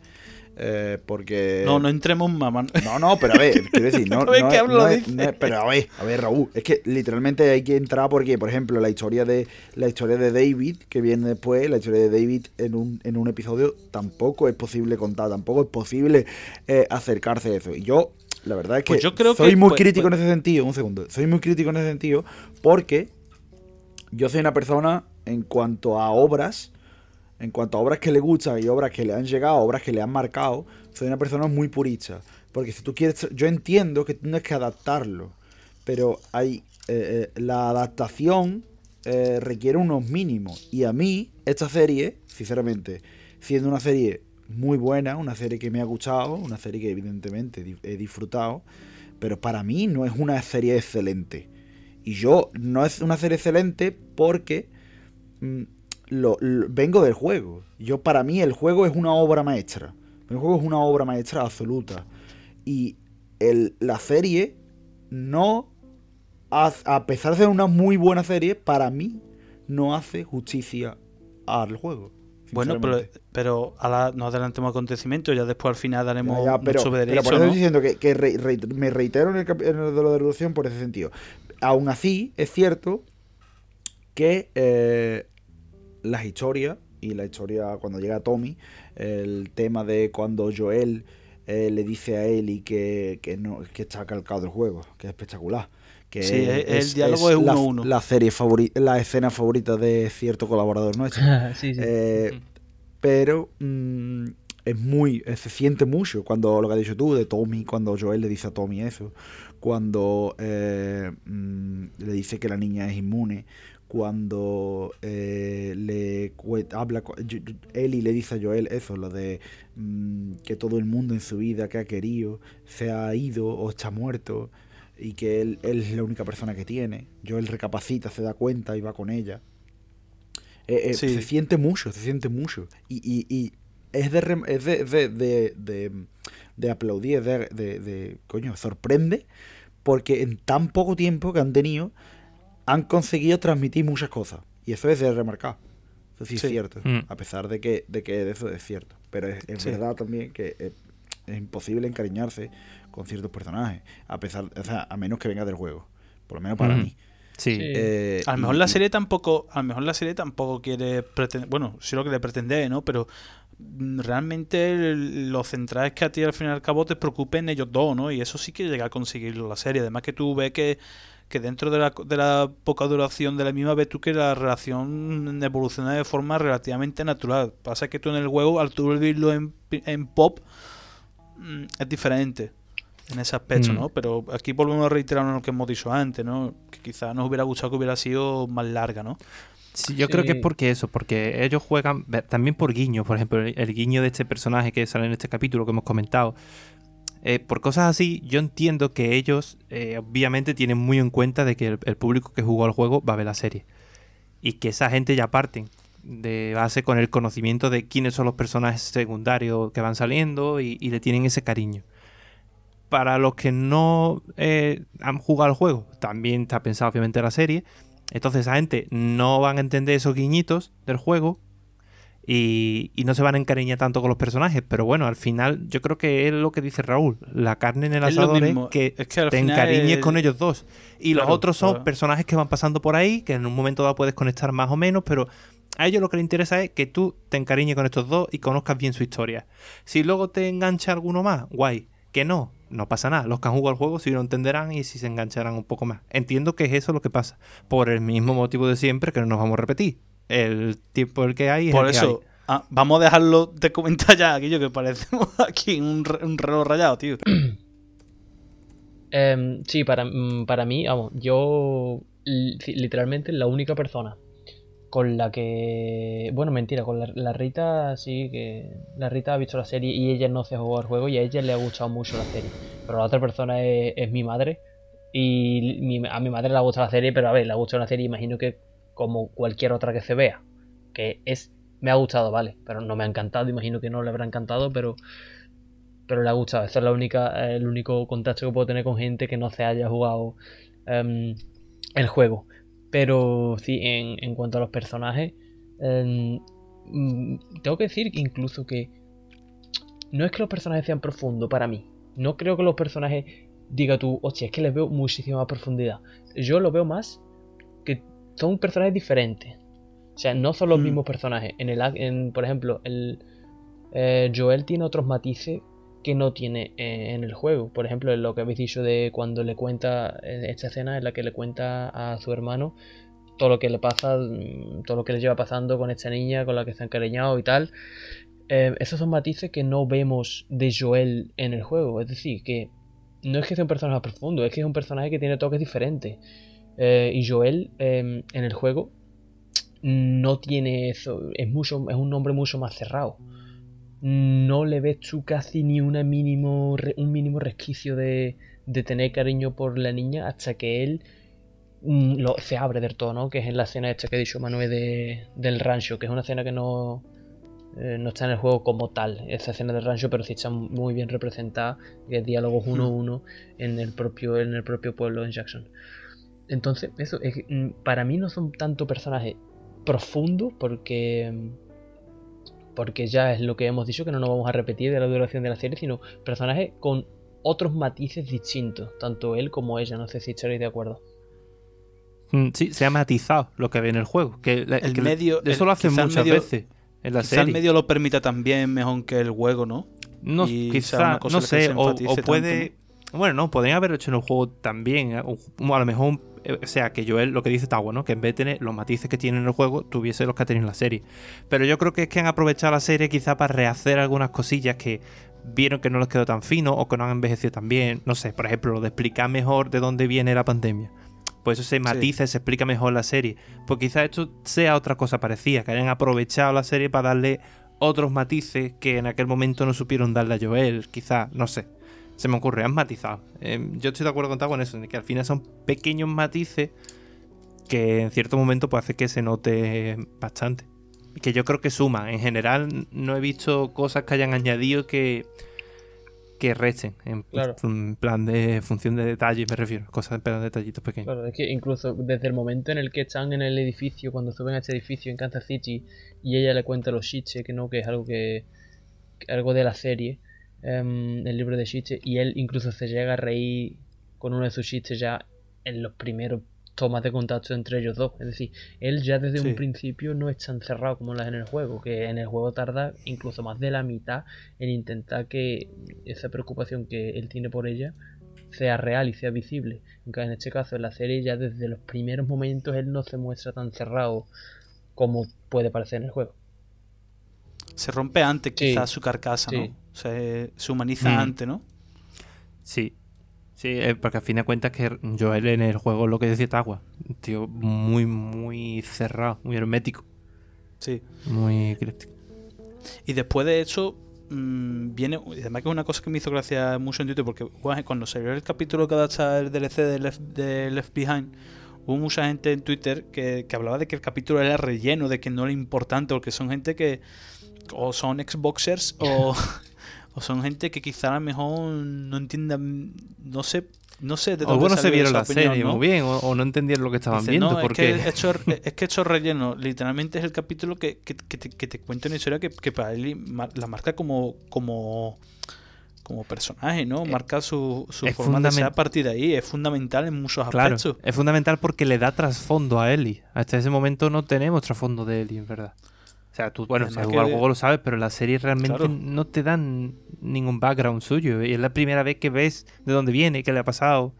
Eh, porque. No, no entremos mamá. No, no, pero a ver, quiero decir, no. No que es- hablo no es- no es- pero a ver, a ver, Raúl, es que literalmente hay que entrar porque, por ejemplo, la historia de la historia de David, que viene después, la historia de David en un, en un episodio, tampoco es posible contar, tampoco es posible eh, acercarse a eso. Y yo, la verdad es que, Pues yo creo soy que, muy pues- crítico pues- en ese sentido, un segundo, soy muy crítico en ese sentido porque yo soy una persona en cuanto a obras, en cuanto a obras que le gustan y obras que le han llegado, obras que le han marcado, soy una persona muy purista. Porque si tú quieres, yo entiendo que tienes que adaptarlo, pero hay eh, eh, la adaptación eh, requiere unos mínimos. Y a mí, esta serie, sinceramente, siendo una serie muy buena, una serie que me ha gustado, una serie que evidentemente he disfrutado, pero para mí no es una serie excelente. Y yo no es una serie excelente porque mm, lo, lo- vengo del juego. Yo para mí el juego es una obra maestra. El juego es una obra maestra absoluta. Y el- la serie no, haz- a pesar de ser una muy buena serie, para mí no hace justicia al juego. Bueno, pero, pero ahora no adelantemos acontecimientos, ya después al final daremos Ya, ya, pero, mucho de pero derecho, por eso ¿no? estoy diciendo que, que re- re- me reitero en el, cap- en el de lo de reducción por ese sentido. Aún así, es cierto que eh, las historias, y la historia cuando llega Tommy, el tema de cuando Joel eh, le dice a Ellie que, que, no, que está calcado el juego, que es espectacular. Que Sí, el diálogo es la- uno a uno. La, serie favorita, la escena favorita de cierto colaborador nuestro. sí, sí. Eh, pero mm, es muy eh, se siente mucho cuando lo que has dicho tú de Tommy cuando Joel le dice a Tommy eso cuando eh, mm, le dice que la niña es inmune cuando eh, le habla Ellie le dice a Joel eso lo de mm, que todo el mundo en su vida que ha querido se ha ido o está muerto y que él, él es la única persona que tiene Joel recapacita se da cuenta y va con ella eh, eh, Sí. Se siente mucho, se siente mucho. Y, y- y es de, rem- es de, de, de, aplaudir, es de, de, de- Coño, sorprende porque en tan poco tiempo que han tenido han conseguido transmitir muchas cosas. Y eso es de remarcar. Eso sí, Sí. es cierto. Mm. A pesar de que, de que eso es cierto. Pero es, es Sí. verdad también que es, es imposible encariñarse con ciertos personajes. A pesar, o sea, a menos que venga del juego. Por lo menos para Mm. mí. Sí. Eh, A lo y- mejor la serie tampoco, a lo mejor la serie tampoco quiere pretender, bueno, sí lo que le pretende, ¿no? Pero mm, realmente lo central es que a ti al fin y al cabo te preocupen ellos dos, ¿no? Y eso sí que llega a conseguirlo la serie. Además que tú ves que, que dentro de la, de la poca duración de la misma ves tú que la relación evoluciona de forma relativamente natural. Pasa que tú en el juego, al tú vivirlo en, en pop, mm, es diferente en ese aspecto, Mm. ¿no? Pero aquí volvemos a reiterar lo que hemos dicho antes, ¿no? Que quizás nos hubiera gustado que hubiera sido más larga, ¿no? Sí, yo creo que es porque eso, porque ellos juegan también por guiños, por ejemplo, el, el guiño de este personaje que sale en este capítulo que hemos comentado. Eh, por cosas así, yo entiendo que ellos eh, obviamente tienen muy en cuenta de que el, público que jugó al juego va a ver la serie. Y que esa gente ya parten de base con el conocimiento de quiénes son los personajes secundarios que van saliendo y, y le tienen ese cariño. Para los que no eh, han jugado al juego, también está pensado obviamente la serie. Entonces esa gente no van a entender esos guiñitos del juego y, y no se van a encariñar tanto con los personajes. Pero bueno, al final yo creo que es lo que dice Raúl. La carne en el Es asador es que es que al te encariñes es- con ellos dos. Y los otros son claro. personajes que van pasando por ahí, que en un momento dado puedes conectar más o menos, pero a ellos lo que les interesa es que tú te encariñes con estos dos y conozcas bien su historia. Si luego te engancha alguno más, guay. Que no, no pasa nada. Los que han jugado al juego sí lo entenderán y si se engancharán un poco más. Entiendo que es eso lo que pasa. Por el mismo motivo de siempre que no nos vamos a repetir. El tiempo el que hay es Por el que eso, ah, vamos a dejarlo de comentar ya, aquello que parecemos aquí un, re- un reloj rayado, tío. Em, sí, para, mm, para mí, vamos, yo literalmente la única persona con la que... Bueno, mentira, con la, la Rita sí que... La Rita ha visto la serie y ella no se ha jugado al juego y a ella le ha gustado mucho la serie. Pero la otra persona es, es mi madre y mi- a mi madre le ha gustado la serie, pero a ver, le ha gustado la serie imagino que como cualquier otra que se vea. Que es... Me ha gustado, vale, pero no me ha encantado, imagino que no le habrá encantado, pero pero le ha gustado. Eso es la única, el único contacto que puedo tener con gente que no se haya jugado em, el juego. Pero sí, en, en cuanto a los personajes, em, mm, tengo que decir incluso que no es que los personajes sean profundos para mí. No creo que los personajes diga tú, hostia, es que les veo muchísima profundidad. Yo lo veo más que son personajes diferentes. O sea, no son los Mm. mismos personajes. En el, en, por ejemplo, el eh, Joel tiene otros matices que no tiene eh, en el juego. Por ejemplo, lo que habéis dicho de cuando le cuenta eh, esta escena en la que le cuenta a su hermano todo lo que le pasa, mm, todo lo que le lleva pasando con esta niña, con la que está encariñado y tal. Eh, esos son matices que no vemos de Joel en el juego. Es decir, que no es que sea un personaje profundo, es que es un personaje que tiene toques diferentes. Eh, y Joel eh, en el juego no tiene eso, es, mucho, es un nombre mucho más cerrado. No le ves tú casi ni una mínimo, un mínimo resquicio de, de tener cariño por la niña hasta que él mm, lo, se abre del todo, ¿no? Que es en la escena esta que he dicho Manuel de, del rancho, que es una escena que no, eh, no está en el juego como tal, esa escena del rancho, pero sí está muy bien representada, y es diálogos uno a uno en el propio, en el propio pueblo en Jackson. Entonces, eso, es que, mm, para mí no son tanto personajes profundos, porque mm, porque ya es lo que hemos dicho, que no nos vamos a repetir de la duración de la serie, sino personajes con otros matices distintos, tanto él como ella, no sé si estaréis de acuerdo. Mm, Sí, se ha matizado lo que ve en el juego. Que, la- El que medio- Eso el- lo hacen muchas medio- veces en la Quizá el serie. medio lo permita también mejor que el juego, ¿no? No, y quizá, no sé, o, puede... Bueno, no, podrían haberlo hecho en el juego también. ¿eh? O, a lo mejor, eh, o sea, que Joel, lo que dice Tawa, ¿no? Que en vez de tener los matices que tiene en el juego, tuviese los que ha tenido en la serie. Pero yo creo que es que han aprovechado la serie quizá para rehacer algunas cosillas que vieron que no les quedó tan fino o que no han envejecido tan bien. No sé, por ejemplo, lo de explicar mejor de dónde viene la pandemia. Pues eso se matiza, se explica mejor la serie. Pues quizá esto sea otra cosa parecida, que hayan aprovechado la serie para darle otros matices que en aquel momento no supieron darle a Joel, quizá, no sé. Se me ocurre, han matizado. Eh, yo estoy de acuerdo con Tago en eso, en que al final son pequeños matices que en cierto momento puede hacer que se note bastante. Que yo creo que suman. En general no he visto cosas que hayan añadido que, que resten. En, Claro. plan de función de detalles me refiero. Cosas de detallitos pequeños. Claro, es que incluso desde el momento en el que están en el edificio, cuando suben a este edificio en Kansas City y ella le cuenta los chistes, que no, que es algo que algo de la serie, em, el libro de chistes, y él incluso se llega a reír con uno de sus chistes ya en los primeros tomas de contacto entre ellos dos. Es decir, él ya desde Sí. un principio no es tan cerrado como las en el juego, que en el juego tarda incluso más de la mitad en intentar que esa preocupación que él tiene por ella sea real y sea visible. En este caso, en la serie, ya desde los primeros momentos él no se muestra tan cerrado como puede parecer en el juego. Se rompe antes Sí. quizás su carcasa, ¿no? Se, se humaniza Mm. antes, ¿no? Sí. Sí, eh, porque a fin de cuentas que Joel en el juego lo que decía Tagua. Un tío muy, muy cerrado, muy hermético, Sí. muy críptico. Y después de eso, mm, viene. Además, que es una cosa que me hizo gracia mucho en Twitter, porque guau, cuando salió el capítulo que adapta el DLC de Left, de Left Behind, hubo mucha gente en Twitter que, que hablaba de que el capítulo era relleno, de que no era importante, porque son gente que o son Xboxers o, o son gente que quizá a lo mejor no entiendan, no sé, no sé de O dónde bueno, se vieron la opinión, serie ¿no? muy bien, o, o no entendieron lo que estaban Dice, viendo. no, porque... es, que hecho, es que hecho relleno, literalmente es el capítulo que, que, que te, que te cuenta una historia que, que para él la marca como, como, como personaje, ¿no? Marca su, su forma de ser a partir de ahí, es fundamental en muchos Claro, aspectos. es fundamental porque le da trasfondo a Ellie. Hasta ese momento no tenemos trasfondo de Ellie, en verdad. Sea, tú, bueno, si has jugado juego lo sabes, pero en la serie realmente Claro. no te dan ningún background suyo. Y es la primera vez que ves de dónde viene, qué le ha pasado.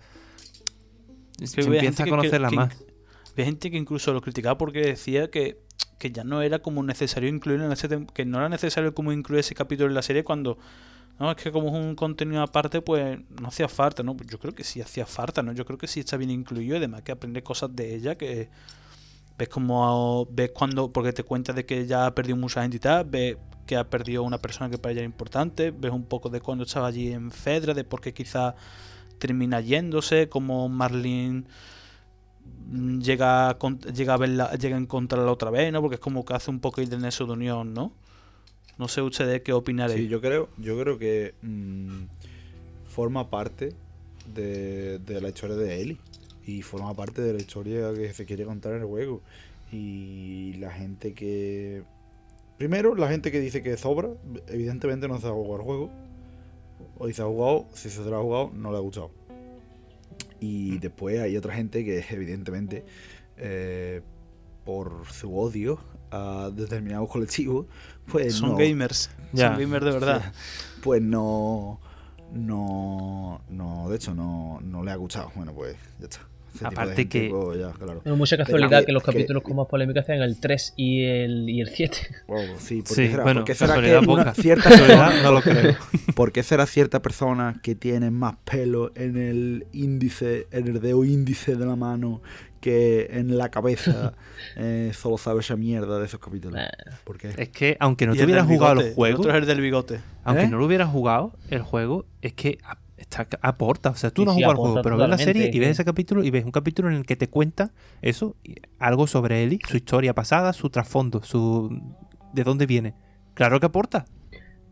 Se Que había empieza a que- conocerla que- más. Había gente que incluso lo criticaba porque decía que, que ya no era como necesario incluirlo en la serie, que no era necesario como incluir ese capítulo en la serie cuando no es que como es un contenido aparte pues no hacía falta, ¿no? Yo creo que sí hacía falta, ¿no? Yo creo que sí está bien incluido, además que aprende cosas de ella que ves como ves cuando porque te cuenta de que ya ha perdido mucha tal, ves que ha perdido una persona que para ella era importante, ves un poco de cuando estaba allí en Fedra, de por qué quizá termina yéndose, como Marlene llega a, llega a verla, llega a encontrarla otra vez, ¿no? Porque es como que hace un poco de nexo de unión, ¿no? No sé ustedes qué opinaréis. Sí, yo creo, yo creo que mm, forma parte de, de la historia de Ellie. Y forma parte de la historia que se quiere contar en el juego. Y la gente que. Primero, la gente que dice que sobra, evidentemente no se ha jugado el juego. O si se ha jugado, si se lo ha jugado, no le ha gustado. Y después hay otra gente que, evidentemente, eh, por su odio a determinados colectivos, pues Son no, gamers. Ya. Son gamers de verdad. pues no no no de hecho no, no le ha gustado bueno pues ya está Ese tipo Aparte que- pues, ya, claro. Es mucha casualidad que- que, los que- capítulos con más polémica sean el 3 y el, y el 7. Bueno, sí, ¿por Sí, qué será? bueno, ¿Por qué será que una cierta Casualidad, no lo creo. ¿Por qué será cierta persona que tiene más pelo en el índice, en el dedo índice de la mano que en la cabeza eh, solo sabe esa mierda de esos capítulos? ¿Por qué? Es que aunque no te hubieras jugado bigote, el juego, El otro es el del bigote. aunque ¿Eh? no lo hubieras jugado el juego, es que está, aporta. O sea, tú Sí, no has sí, jugado el juego, pero ves la serie y ves ese capítulo y ves un capítulo en el que te cuenta eso, algo sobre Ellie, su historia pasada, su trasfondo, su de dónde viene. Claro que aporta.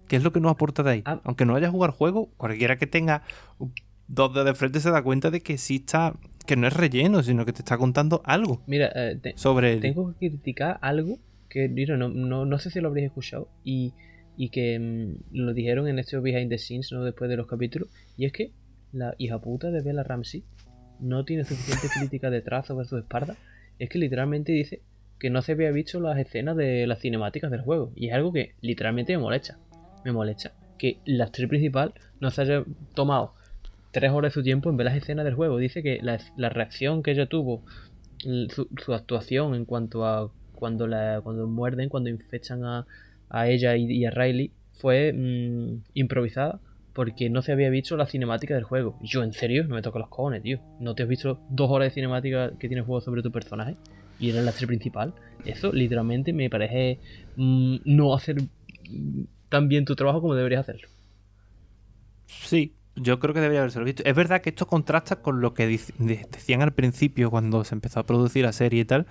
¿Qué es lo que no aporta de ahí? Ah. Aunque no haya jugado el juego, cualquiera que tenga dos dedos de frente se da cuenta de que sí está, que no es relleno, sino que te está contando algo Mira, eh, te- sobre Ellie. tengo que criticar algo que mira, no, no, no sé si lo habréis escuchado y, y que mm, lo dijeron en este behind the scenes no después de los capítulos. Y es que la hija puta de Bella Ramsey no tiene suficiente crítica de trazo versus espalda. Es que literalmente dice que no se había visto las escenas de las cinemáticas del juego. Y es algo que literalmente me molesta. Me molesta que la actriz principal no se haya tomado tres horas de su tiempo en ver las escenas del juego. Dice que la, la reacción que ella tuvo su, su actuación en cuanto a cuando la cuando muerden, cuando infectan a, a ella y, a Riley, fue mm, improvisada porque no se había visto la cinemática del juego. Yo, en serio, no me toco los cojones, tío. ¿No te has visto dos horas de cinemática que tiene el juego sobre tu personaje? Y era la actriz principal. Eso, literalmente, me parece mm, no hacer mm, tan bien tu trabajo como deberías hacerlo. Sí, yo creo que debería haberse visto. Es verdad que esto contrasta con lo que decían al principio cuando se empezó a producir la serie y tal,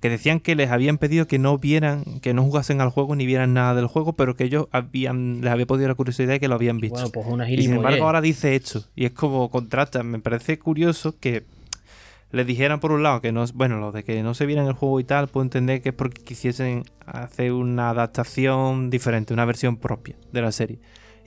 que decían que les habían pedido que no vieran, que no jugasen al juego ni vieran nada del juego, pero que ellos habían, les había podido la curiosidad y que lo habían visto. Bueno, pues una y sin embargo ahora dice esto, y es como contrasta. Me parece curioso que les dijeran por un lado que no, bueno, lo de que no se vieran el juego y tal, puedo entender que es porque quisiesen hacer una adaptación diferente, una versión propia de la serie.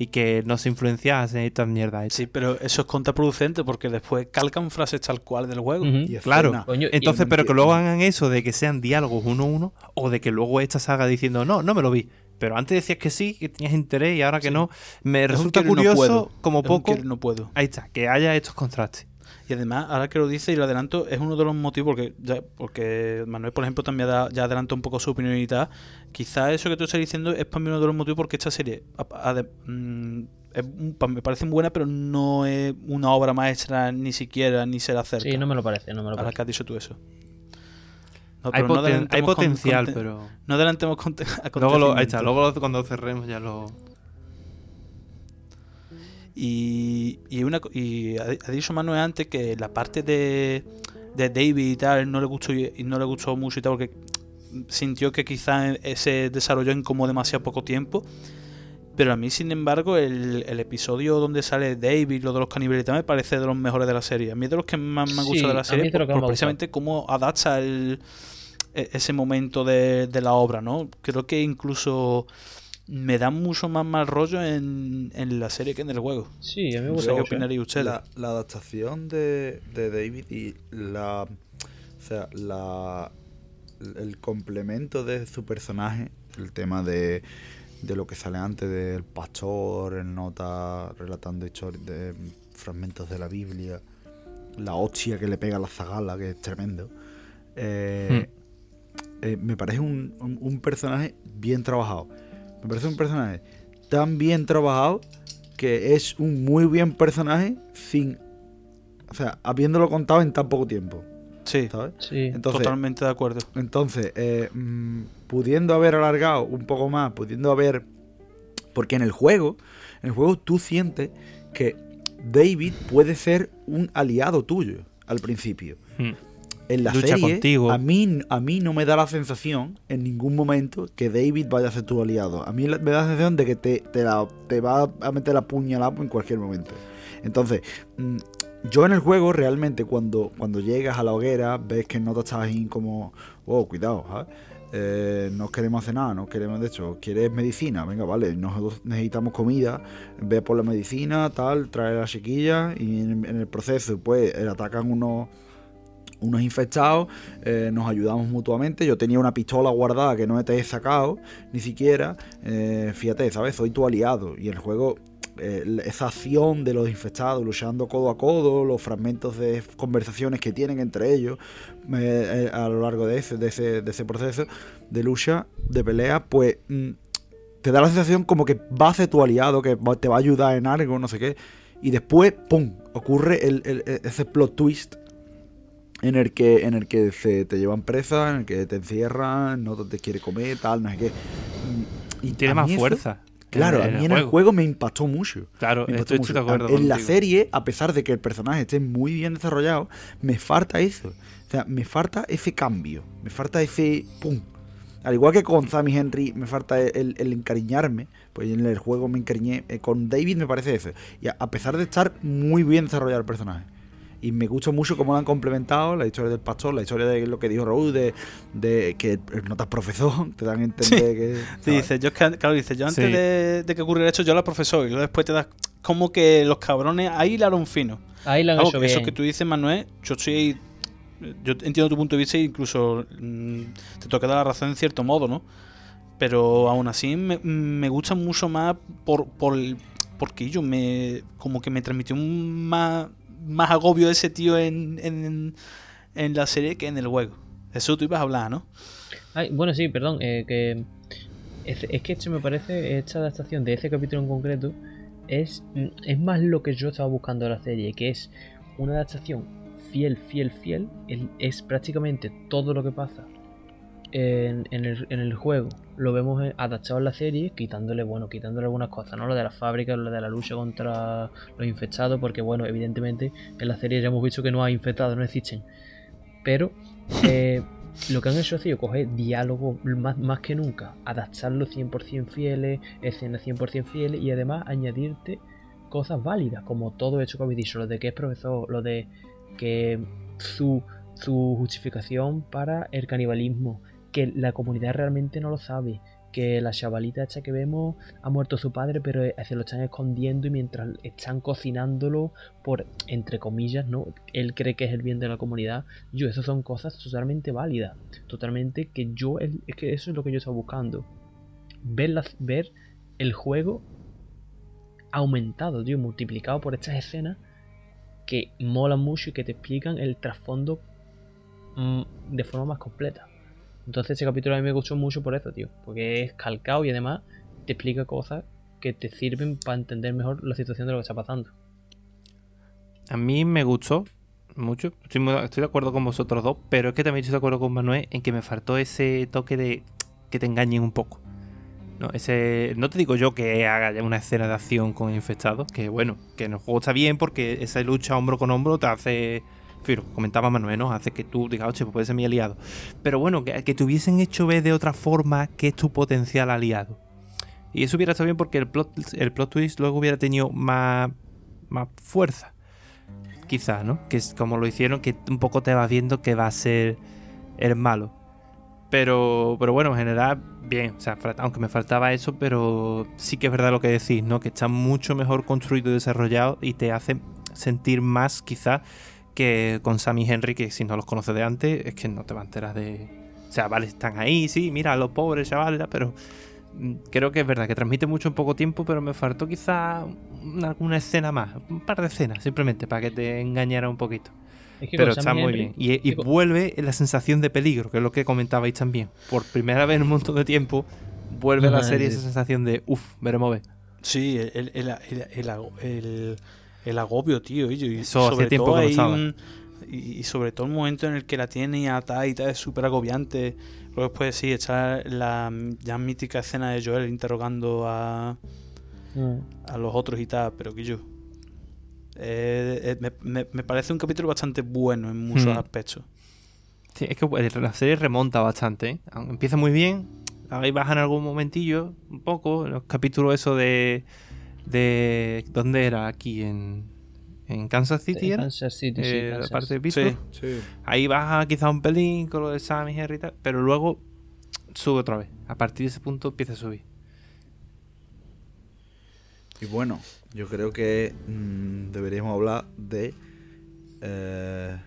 Y que no se influenciasen y estas mierdas. Sí, pero eso es contraproducente porque después calcan frases tal cual del juego. Y Claro. Coño, Entonces, no pero que luego hagan eso de que sean diálogos uno a uno, o de que luego esta saga diciendo, no, no me lo vi. Pero antes decías que sí, que tenías interés y ahora que Sí. no. Me Es resulta no curioso, puedo. como poco. no puedo. Ahí está, que haya estos contrastes. Y además, ahora que lo dice y lo adelanto, es uno de los motivos, porque ya, porque Manuel, por ejemplo, también da- ya adelantó un poco su opinión y tal. Quizás eso que tú estás diciendo es para mí uno de los motivos porque esta serie a- mm, es me parece muy buena, pero no es una obra maestra ni siquiera, ni será cerca. Sí, no me lo parece, no me lo Ahora parece. que has dicho tú eso. No, hay, pero no poten- hay con- potencial, con- pero. No adelantemos con, Luego lo, ahí está, luego lo- cuando cerremos ya lo. Y, y, una, y ha, ha dicho Manuel antes que la parte de, de David y tal no le gustó y no le gustó mucho y tal porque sintió que quizás se desarrolló en como demasiado poco tiempo. Pero a mí, sin embargo, el, el episodio donde sale David, lo de los caníbales me parece de los mejores de la serie. A mí es de los que más me han Sí, gustado de la serie, por, precisamente cómo adapta el, e- ese momento de, de la obra, ¿no? Creo que incluso me da mucho más mal rollo en, en la serie que en el juego. Sí, a mí me No gusta sé qué mucho, ¿eh? opinaría usted. La, la adaptación de, de David y la. O sea, la. El complemento de su personaje, el tema de, de lo que sale antes del pastor, el nota relatando historias de fragmentos de la Biblia, la hostia que le pega a la zagala, que es tremendo. Eh, eh, me parece un, un- un personaje bien trabajado. Me parece un personaje tan bien trabajado que es un muy bien personaje sin. O sea, habiéndolo contado en tan poco tiempo. Sí, ¿Sabes? Sí. Entonces, totalmente de acuerdo. entonces eh, mm, pudiendo haber alargado un poco más, pudiendo haber. Porque en el juego, en el juego tú sientes que David puede ser un aliado tuyo al principio. Hmm. En la Lucha serie, contigo. A, mí, a mí no me da la sensación en ningún momento que David vaya a ser tu aliado. A mí me da la sensación de que te, te, la- te va a meter la puñalada en cualquier momento. Entonces, mm, yo en el juego realmente cuando, cuando llegas a la hoguera ves que no te estás ahí como, oh, cuidado, ¿sabes? Eh, no queremos hacer nada, no queremos, de hecho, ¿quieres medicina? Venga, vale, nos necesitamos comida, ve por la medicina, tal, trae la chiquilla y en, el proceso pues atacan unos unos infectados, eh, nos ayudamos mutuamente. Yo tenía una pistola guardada que no te he sacado, ni siquiera. fíjate, ¿sabes? Soy tu aliado. Y el juego eh, esa acción de los infectados luchando codo a codo, los fragmentos de conversaciones que tienen entre ellos eh, a lo largo de ese, de ese, proceso de lucha, de pelea, pues mm, te da la sensación como que va a ser tu aliado, que te va a ayudar en algo, no sé qué. Y después, ¡pum! ocurre ese plot twist en el que en el que se te llevan presa, en el que te encierran, no te quiere comer, tal, no sé qué. Y tiene más fuerza. Claro, a mí en el juego me impactó mucho. Claro, estoy, de acuerdo. En la serie, a pesar de que el personaje esté muy bien desarrollado, me falta eso. O sea, me falta ese cambio. Me falta ese pum. Al igual que con Sammy Henry, me falta el, encariñarme. Pues en el juego me encariñé. Eh, con David me parece eso. Y a pesar de estar muy bien desarrollado el personaje y me gusta mucho cómo lo han complementado, la historia del pastor, la historia de lo que dijo Raúl, de, de que no estás profesor, te dan a entender que... Sí, dice, yo, claro, dice, yo antes de, que ocurriera esto, yo era profesor, y luego después te das como que los cabrones ahí un fino. Ahí lo han hecho Eso que tú dices, Manuel, yo estoy... Yo entiendo tu punto de vista e incluso mm, te toca dar la razón en cierto modo, ¿no? Pero aún así me, me gusta mucho más por, por porque yo me como que me transmitió un más más agobio ese tío en, en, la serie que en el juego. Eso tú ibas a hablar, ¿no? bueno, sí, perdón. Eh, que es, que esto me parece, esta adaptación de ese capítulo en concreto, es, es más lo que yo estaba buscando en la serie, que es una adaptación fiel, fiel, fiel. es prácticamente todo lo que pasa en, el, juego lo vemos adaptado en la serie, quitándole, bueno, quitándole algunas cosas, ¿no? Lo de las fábricas, lo de la lucha contra los infectados, porque bueno, evidentemente en la serie ya hemos visto que no hay infectados, no existen. Pero eh, lo que han hecho ha sido coger diálogo más, más que nunca, adaptarlo 100% fieles, escenas 100% fieles y además añadirte cosas válidas, como todo hecho que habéis dicho, lo de que es profesor, lo de que su, su justificación para el canibalismo, que la comunidad realmente no lo sabe, que la chavalita esta que vemos ha muerto su padre, pero eh, se lo están escondiendo y mientras están cocinándolo por, entre comillas, ¿no? Él cree que es el bien de la comunidad. Yo, eso son cosas totalmente válidas, totalmente que yo, es que eso es lo que yo estoy buscando. Ver, ver el juego aumentado, tío, multiplicado por estas escenas que molan mucho y que te explican el trasfondo mm, de forma más completa. Entonces ese capítulo a mí me gustó mucho por eso, tío. Porque es calcado y además te explica cosas que te sirven para entender mejor la situación de lo que está pasando. A mí me gustó mucho. Estoy, de acuerdo con vosotros dos, pero es que también estoy de acuerdo con Manuel en que me faltó ese toque de que te engañen un poco. No, ese, no te digo yo que haga una escena de acción con infectados, que bueno, que en el juego está bien porque esa lucha hombro con hombro te hace Comentaba Manuel, ¿no? Hace que tú digas, oye, pues puede ser mi aliado. Pero bueno, que, que te hubiesen hecho ver de otra forma que es tu potencial aliado. Y eso hubiera estado bien porque el plot, el plot twist luego hubiera tenido más, más fuerza. Quizás, ¿no? Que es como lo hicieron, que un poco te vas viendo que va a ser el malo. Pero, pero bueno, en general, bien. O sea, aunque me faltaba eso, pero sí que es verdad lo que decís, ¿no? Que está mucho mejor construido y desarrollado y te hace sentir más, quizás, que con Sammy Henry, que si no los conoces de antes, es que no te va a enterar de. O sea, vale, están ahí, sí, mira, los pobres chavales, pero mm, creo que es verdad que transmite mucho en poco tiempo, pero me faltó quizá alguna escena más, un par de escenas, simplemente para que te engañara un poquito. pero está muy bien. Y, vuelve la sensación de peligro, que es lo que comentabais también. Por primera vez en un montón de tiempo, vuelve a la serie esa sensación de, uff, veremos ver. Sí, el, el el agobio, tío. Y, sobre tiempo todo y, sobre todo el momento en el que la tiene atada y tal, es súper agobiante. Luego después sí, echar la ya mítica escena de Joel interrogando a, mm. a los otros y tal, pero que yo... Eh, eh, me, parece un capítulo bastante bueno en muchos mm. aspectos. Sí, es que la serie remonta bastante. ¿eh? Empieza muy bien, ahí baja en algún momentillo, un poco, los capítulos eso de de... ¿Dónde era? Aquí en... en Kansas City, En ¿era? Kansas City, sí, Eh, la Kansas. parte de Pittsburgh. Sí. Ahí baja quizá un pelín con lo de Sam y Henry y tal, pero luego sube otra vez. A partir de ese punto empieza a subir. Y bueno, yo creo que mm, deberíamos hablar de eh,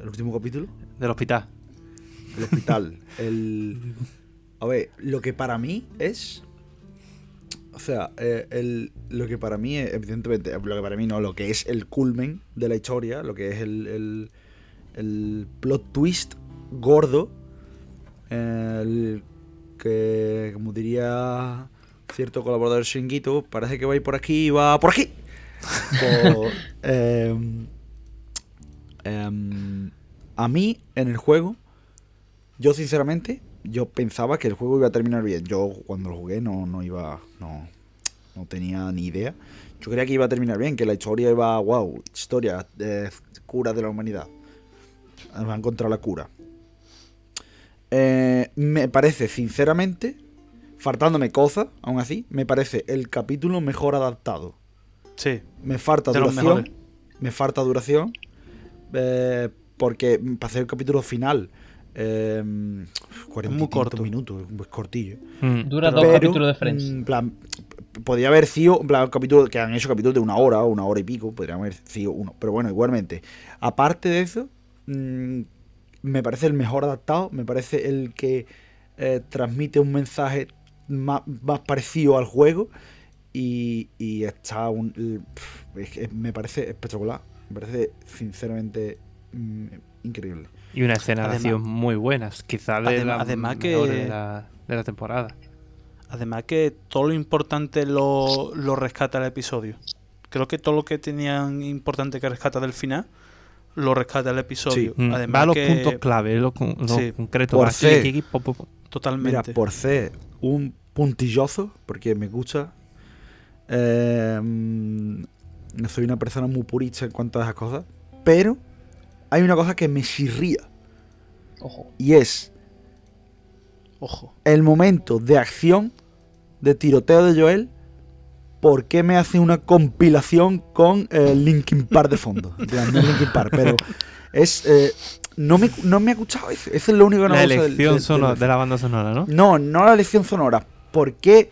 el último capítulo, Del hospital. el hospital. el, a ver, lo que para mí es, o sea, eh, el, lo que para mí es, evidentemente, lo que para mí no, lo que es el culmen de la historia, lo que es el, el, el plot twist gordo, el que, como diría cierto colaborador Shinguito, parece que va a ir por aquí y va por aquí. Por, em, em, a mí, en el juego, yo sinceramente, yo pensaba que el juego iba a terminar bien. Yo cuando lo jugué no, no iba, no, no tenía ni idea. Yo creía que iba a terminar bien, que la historia iba, wow, historia, cura de la humanidad. Va a encontrar la cura. Eh, me parece, sinceramente, faltándome cosas, aún así, me parece el capítulo mejor adaptado. Sí. Me falta duración. Me falta duración. eh, porque para hacer el capítulo final. Eh, 40 Muy corto. minutos, es cortillo. Mm. Dura Pero- dos Pero, capítulos de Friends. mm, En plan, podría haber sido, en plan, un capítulo que han hecho capítulos de una hora o una hora y pico, podrían haber sido uno. Pero bueno, igualmente. Aparte de eso, mm, me parece el mejor adaptado, me parece el que eh, transmite un mensaje más, más parecido al juego y, y está un, el- pf, es que me parece espectacular, me parece sinceramente increíble. Y una escena de Además- acción muy buenas. Quizás de Adem- las además que- de la, de la temporada. Además que todo lo importante lo, lo rescata el episodio. Creo que todo lo que tenían importante que rescata del final lo rescata el episodio. Sí. Mm, Además Va a los que- puntos clave, los, con- los Sí. concretos. Por C. aquí, aquí, po, po, po. Totalmente. Mira, por ser un puntilloso, porque me gusta. eh, mm, no soy una persona muy purista en cuanto a esas cosas. Pero hay una cosa que me chirría. Ojo. Y es Ojo. el momento de acción de tiroteo de Joel. ¿Por qué me hace una compilación con eh, Linkin Park de fondo? Es Linkin Park, pero es. eh, no, me, no me ha gustado eso. Eso es lo único que no La me gusta del- elección del- del sonora- de la banda sonora, ¿no? No, no la elección sonora. ¿Por qué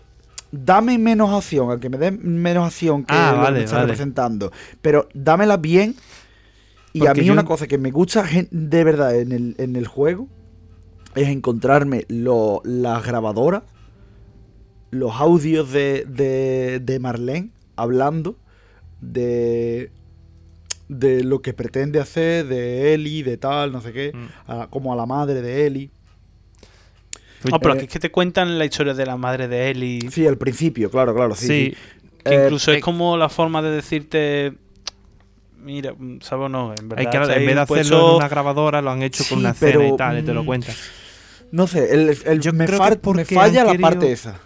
dame menos acción? Aunque me den menos acción que Ah, lo que me está vale. representando. Pero dámela bien. Y a mí yo- una cosa que me gusta de verdad en el, en el juego es encontrarme lo, las grabadoras, los audios de, de, de Marlene hablando de, de lo que pretende hacer, de Eli, de tal, no sé qué, Mm. a- como a la madre de Eli. No, pero Eh, aquí es que te cuentan la historia de la madre de Ellie. Sí, al principio, claro, claro, sí. Sí, sí. Que Eh, incluso eh, es como la forma de decirte. Mira, mm, ¿sabes no? En verdad, hay que, en vez de hacerlo en una grabadora, lo han hecho Sí, con una pero, y tal, y te lo mm, cuentan. No sé, el, el- Yo me, creo que fal- es porque me falla la querido- parte esa.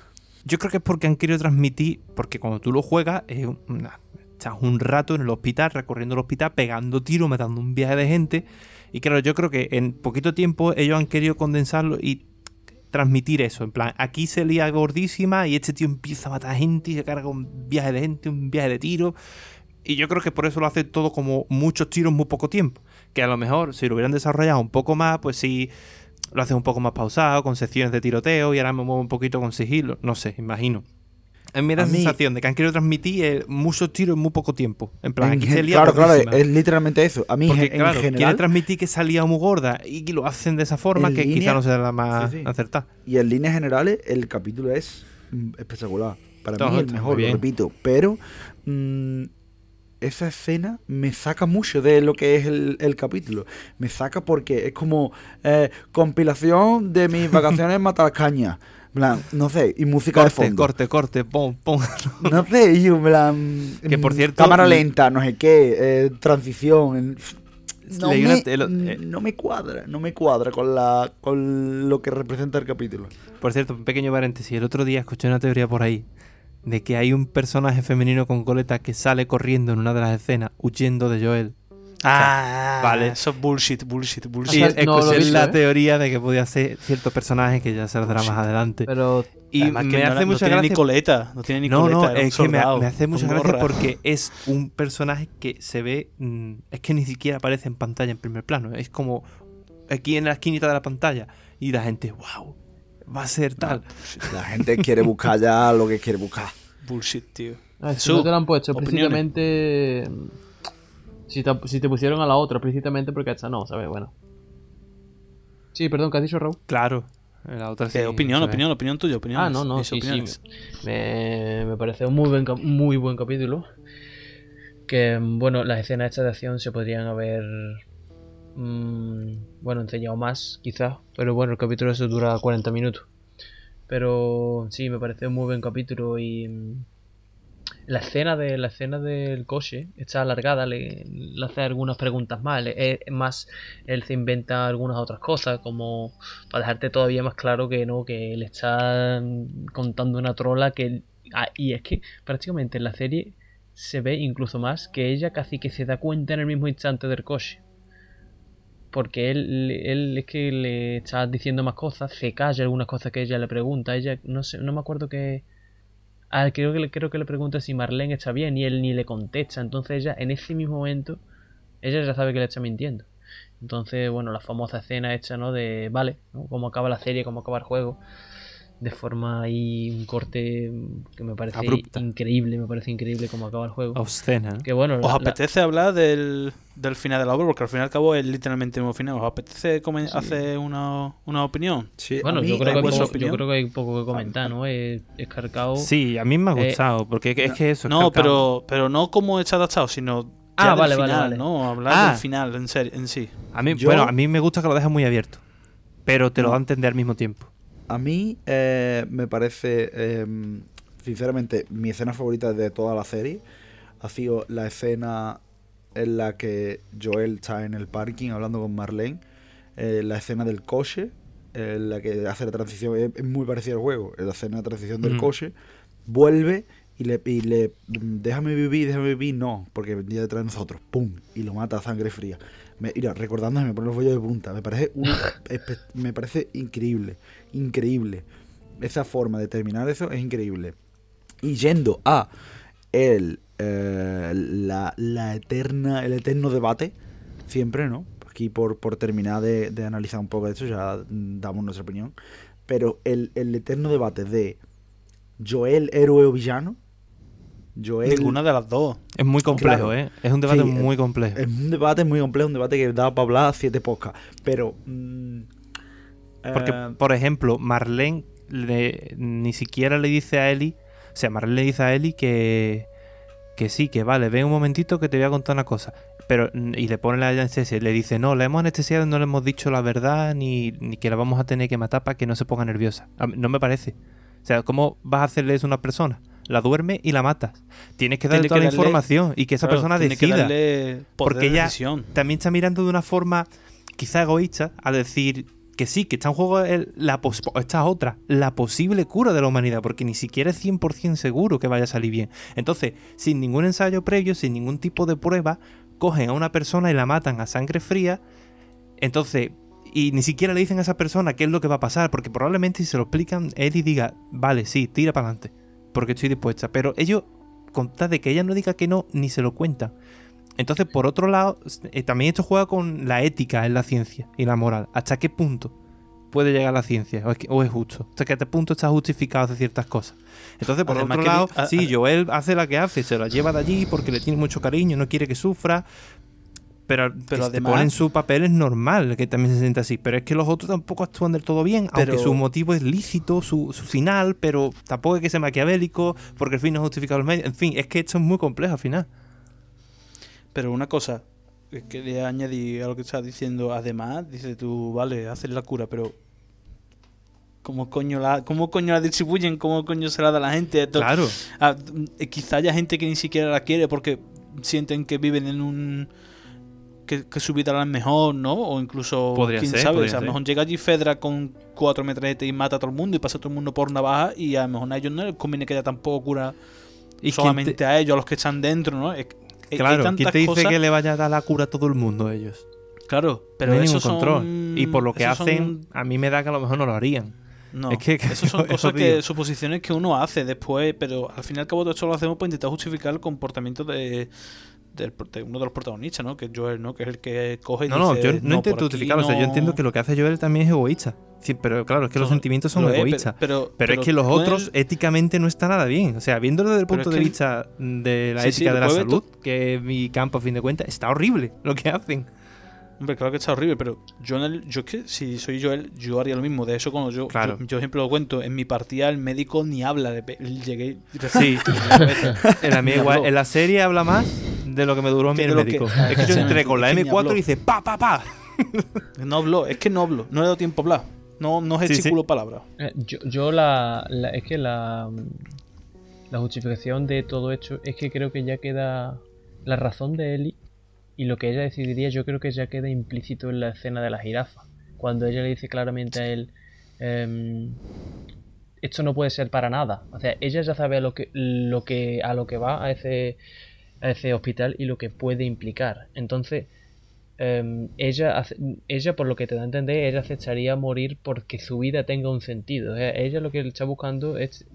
Yo creo que es porque han querido transmitir, porque cuando tú lo juegas, es una- estás un rato en el hospital, recorriendo el hospital, pegando tiros, matando un viaje de gente. Y claro, yo creo que en poquito tiempo ellos han querido condensarlo y transmitir eso. En plan, aquí se lía gordísima y este tío empieza a matar gente y se carga un viaje de gente, un viaje de tiros. Y yo creo que por eso lo hace todo como muchos tiros en muy poco tiempo. Que a lo mejor si lo hubieran desarrollado un poco más, pues sí lo haces un poco más pausado, con secciones de tiroteo y ahora me muevo un poquito con sigilo. No sé, imagino. A mí me da la sensación de que han querido transmitir eh, muchos tiros en muy poco tiempo. En plan, En aquí se claro, claro, es literalmente eso. A mí, Porque, en claro, quiere general, transmitir que salía muy gorda y lo hacen de esa forma que línea- quizá no sea la más Sí, sí. acertada. y en líneas generales, el capítulo es mm, espectacular. Para No, mí, el está mejor, muy lo repito. Pero mm, esa escena me saca mucho de lo que es el, el capítulo. Me saca porque es como eh, compilación de mis vacaciones en Matacaña. En plan, No sé, y música de fondo. corte, corte, pum, pum. No sé, y plan, Que, por mm, cierto, Cámara lenta, no sé qué, eh, transición. No me, lo- eh. no me cuadra, no me cuadra con, la, con lo que representa el capítulo. Por cierto, un pequeño paréntesis. El otro día escuché una teoría por ahí de que hay un personaje femenino con coleta que sale corriendo en una de las escenas huyendo de Joel. Ah, vale. Eso es bullshit, bullshit, bullshit. O sea, no he visto, la ¿eh? teoría de que podía ser cierto personaje que ya se dará más adelante. Pero Y Además que me no, hace no mucha tiene gracia. ni coleta. No tiene ni No, coleta. no, es que me, me hace mucha gracia gorra. porque es un personaje que se ve. mm, es que ni siquiera aparece en pantalla en primer plano. Es como aquí en la esquinita de la pantalla. Y la gente, wow, va a ser tal. La gente quiere buscar ya lo que quiere buscar. Bullshit, tío. Ah, si no te lo han puesto explícitamente. Si te, si te pusieron a la otra explícitamente, porque esta no, ¿sabes? Bueno. Sí, perdón, ¿qué has dicho, Raúl? Claro. La otra sí, Eh, opinión, se ve. opinión, opinión tuya, opinión. Ah, no, no, sí, sí. Me, me parece un muy buen, muy buen capítulo. Que, bueno, las escenas estas de acción se podrían haber. Mm, bueno, enseñado más, quizás. Pero bueno, el capítulo eso dura 40 minutos. Pero sí, me parece un muy buen capítulo y. mm, La escena, de, la escena del coche está alargada, le, hace algunas preguntas más. es más, él se inventa algunas otras cosas, como para dejarte todavía más claro que no, que le está mm, contando una trola que... ah, y es que prácticamente en la serie se ve incluso más que ella casi que se da cuenta en el mismo instante del coche. Porque él, él es que le está diciendo más cosas, se calla algunas cosas que ella le pregunta. Ella, no sé, no me acuerdo que... Ah, creo que, le, creo que le pregunta si Marlene está bien y él ni le contesta. Entonces ella, en ese mismo momento, ella ya sabe que le está mintiendo. Entonces, bueno, la famosa escena hecha, ¿no? De, vale, ¿no? cómo acaba la serie, cómo acaba el juego. De forma ahí, un corte que me parece Abrupta. increíble, me parece increíble cómo acaba el juego. Obscena. ¿no? Que bueno, ¿Os la- la- apetece hablar del, del final de la obra? Porque al fin y al cabo es literalmente el mismo final. ¿Os apetece hacer una, una opinión? Sí, bueno, yo, creo que hay vuestra poco, yo creo que hay poco que comentar, ¿no? Es, es cargado. Sí, a mí me ha Eh, gustado. porque es que eso. es No, pero, pero no como está adaptado, sino Ah, ya del vale, vale, final, vale. ¿no? Hablar Ah. del final en, serio, en sí. A mí, Yo- Bueno, a mí me gusta que lo dejes muy abierto. Pero te lo da a entender al mismo tiempo. A mí eh, me parece, eh, sinceramente, mi escena favorita de toda la serie ha sido la escena en la que Joel está en el parking hablando con Marlene, eh, la escena del coche, en la que hace la transición, es, muy parecida al juego, la escena de transición del coche, vuelve y le, y le déjame vivir, déjame vivir, no, porque venía detrás de nosotros, ¡pum! Y lo mata a sangre fría. Me, mira, recordándome, me pone los bollos de punta. Me parece, un- me parece increíble, increíble. Esa forma de terminar eso es increíble. Y yendo a el, eh, la, la eterna, el eterno debate, siempre, ¿no? Aquí por, por terminar de, de analizar un poco de esto, ya damos nuestra opinión. Pero el, el eterno debate de Joel, héroe o villano. Joel, Ninguna de las dos. Es muy complejo, Claro. ¿eh? Es un debate Sí, muy complejo. Es un debate muy complejo, un debate que da para hablar siete podcasts. Pero. mm, Porque, eh, por ejemplo, Marlene le- ni siquiera le dice a Eli. O sea, Marlene le dice a Eli que. Que sí, que vale, ven un momentito que te voy a contar una cosa. Pero, y le pone la anestesia. Le dice, no, la hemos anestesiado, no le hemos dicho la verdad, ni, ni que la vamos a tener que matar para que no se ponga nerviosa. A mí- no me parece. O sea, ¿cómo vas a hacerle eso a una persona? La duerme y la matas. Tienes que darle Tiene toda que la darle- información y que esa Claro, persona que decida. poder Porque ella- también está mirando de una forma quizá egoísta al decir que sí, que está en juego la esta otra, la posible cura de la humanidad, porque ni siquiera es 100% seguro que vaya a salir bien. Entonces, sin ningún ensayo previo, sin ningún tipo de prueba, cogen a una persona y la matan a sangre fría. Entonces, y ni siquiera le dicen a esa persona qué es lo que va a pasar, porque probablemente si se lo explican, y diga, vale, sí, tira para adelante, porque estoy dispuesta. Pero ellos, con tal de que ella no diga que no, ni se lo cuentan. Entonces, por otro lado, eh, también esto juega con la ética en la ciencia y la moral. ¿Hasta qué punto puede llegar la ciencia? ¿O es, que- o es justo? ¿Hasta qué punto está justificado hacer ciertas cosas? Entonces, por Además otro lado, di- a- sí, a- Joel hace la que hace, se la lleva de allí porque le tiene mucho cariño, no quiere que sufra. Pero, Pero además- ponen su papel es normal que también se sienta así. Pero es que los otros tampoco actúan del todo bien, aunque Pero- su motivo es lícito, su, su final, pero tampoco es que sea maquiavélico, porque el fin no justifica los medios. En fin, es que esto es muy complejo al final. Pero una cosa que quería añadir a lo que estás diciendo. Además, dices tú, vale, haces la cura, pero. ¿Cómo coño la, cómo coño la distribuyen? ¿Cómo coño se la da a la gente? Esto- Claro. Ah, mm, quizá haya gente que ni siquiera la quiere porque sienten que viven en un. Que, que su vida la es mejor, ¿no? O incluso. Podría quién ser, sabe. O sea, a lo mejor llega allí Fedra con cuatro metretes y mata a todo el mundo y pasa a todo el mundo por navaja y a lo mejor a ellos no les conviene que haya tampoco cura ¿Y solamente te- a ellos, a los que están dentro, ¿no? Es- hay Claro, ¿quién tantas te dice cosas- que le vaya a dar la cura a todo el mundo ellos? Claro, pero no hay ningún control. son- Y por lo que esos hacen, son- a mí me da que a lo mejor no lo harían. No, Es que- eso son cosas que, suposiciones que uno hace después, pero al fin y al cabo todo esto lo hacemos para intentar justificar el comportamiento de, uno de los protagonistas, ¿no? Que es Joel, ¿no? Que es el que coge y No, no, dice, yo no, intento justificarlo. O sea, yo no". entiendo que lo que hace Joel también es egoísta. Sí, pero claro, es que los sentimientos son lo es, egoístas. pero- Pero, pero es que los otros en- éticamente no está nada bien. O sea, viéndolo desde el punto de que- vista de la Sí, sí, ética de la salud, que es mi campo a fin de cuentas, está horrible lo que hacen. Hombre, claro que está horrible, pero yo, en el- yo es que si soy Joel, yo haría lo mismo. De eso, cuando yo, Claro. yo, yo siempre lo cuento, en mi partida el médico ni habla. De, llegué Sí, en la, mía igual, habló. en la serie habla más de lo que me duró a mí el lo que- médico. es que yo entré con la Es que ni M4 habló. y dice pa, pa, pa. No habló, es que no hablo, no le he dado tiempo a hablar. No, no Sí, sí. gesticulo palabras. Eh, Yo, yo la, la- Es que la. La justificación de todo esto es que creo que ya queda. La razón de Ellie y lo que ella decidiría, yo creo que ya queda implícito en la escena de la jirafa. Cuando ella le dice claramente a él. em, esto no puede ser para nada. O sea, ella ya sabe a lo que, lo que, a lo que va a ese, a ese hospital y lo que puede implicar. Entonces, em, ella, ella, por lo que te da a entender, ella aceptaría morir porque su vida tenga un sentido. O sea, ella lo que está buscando es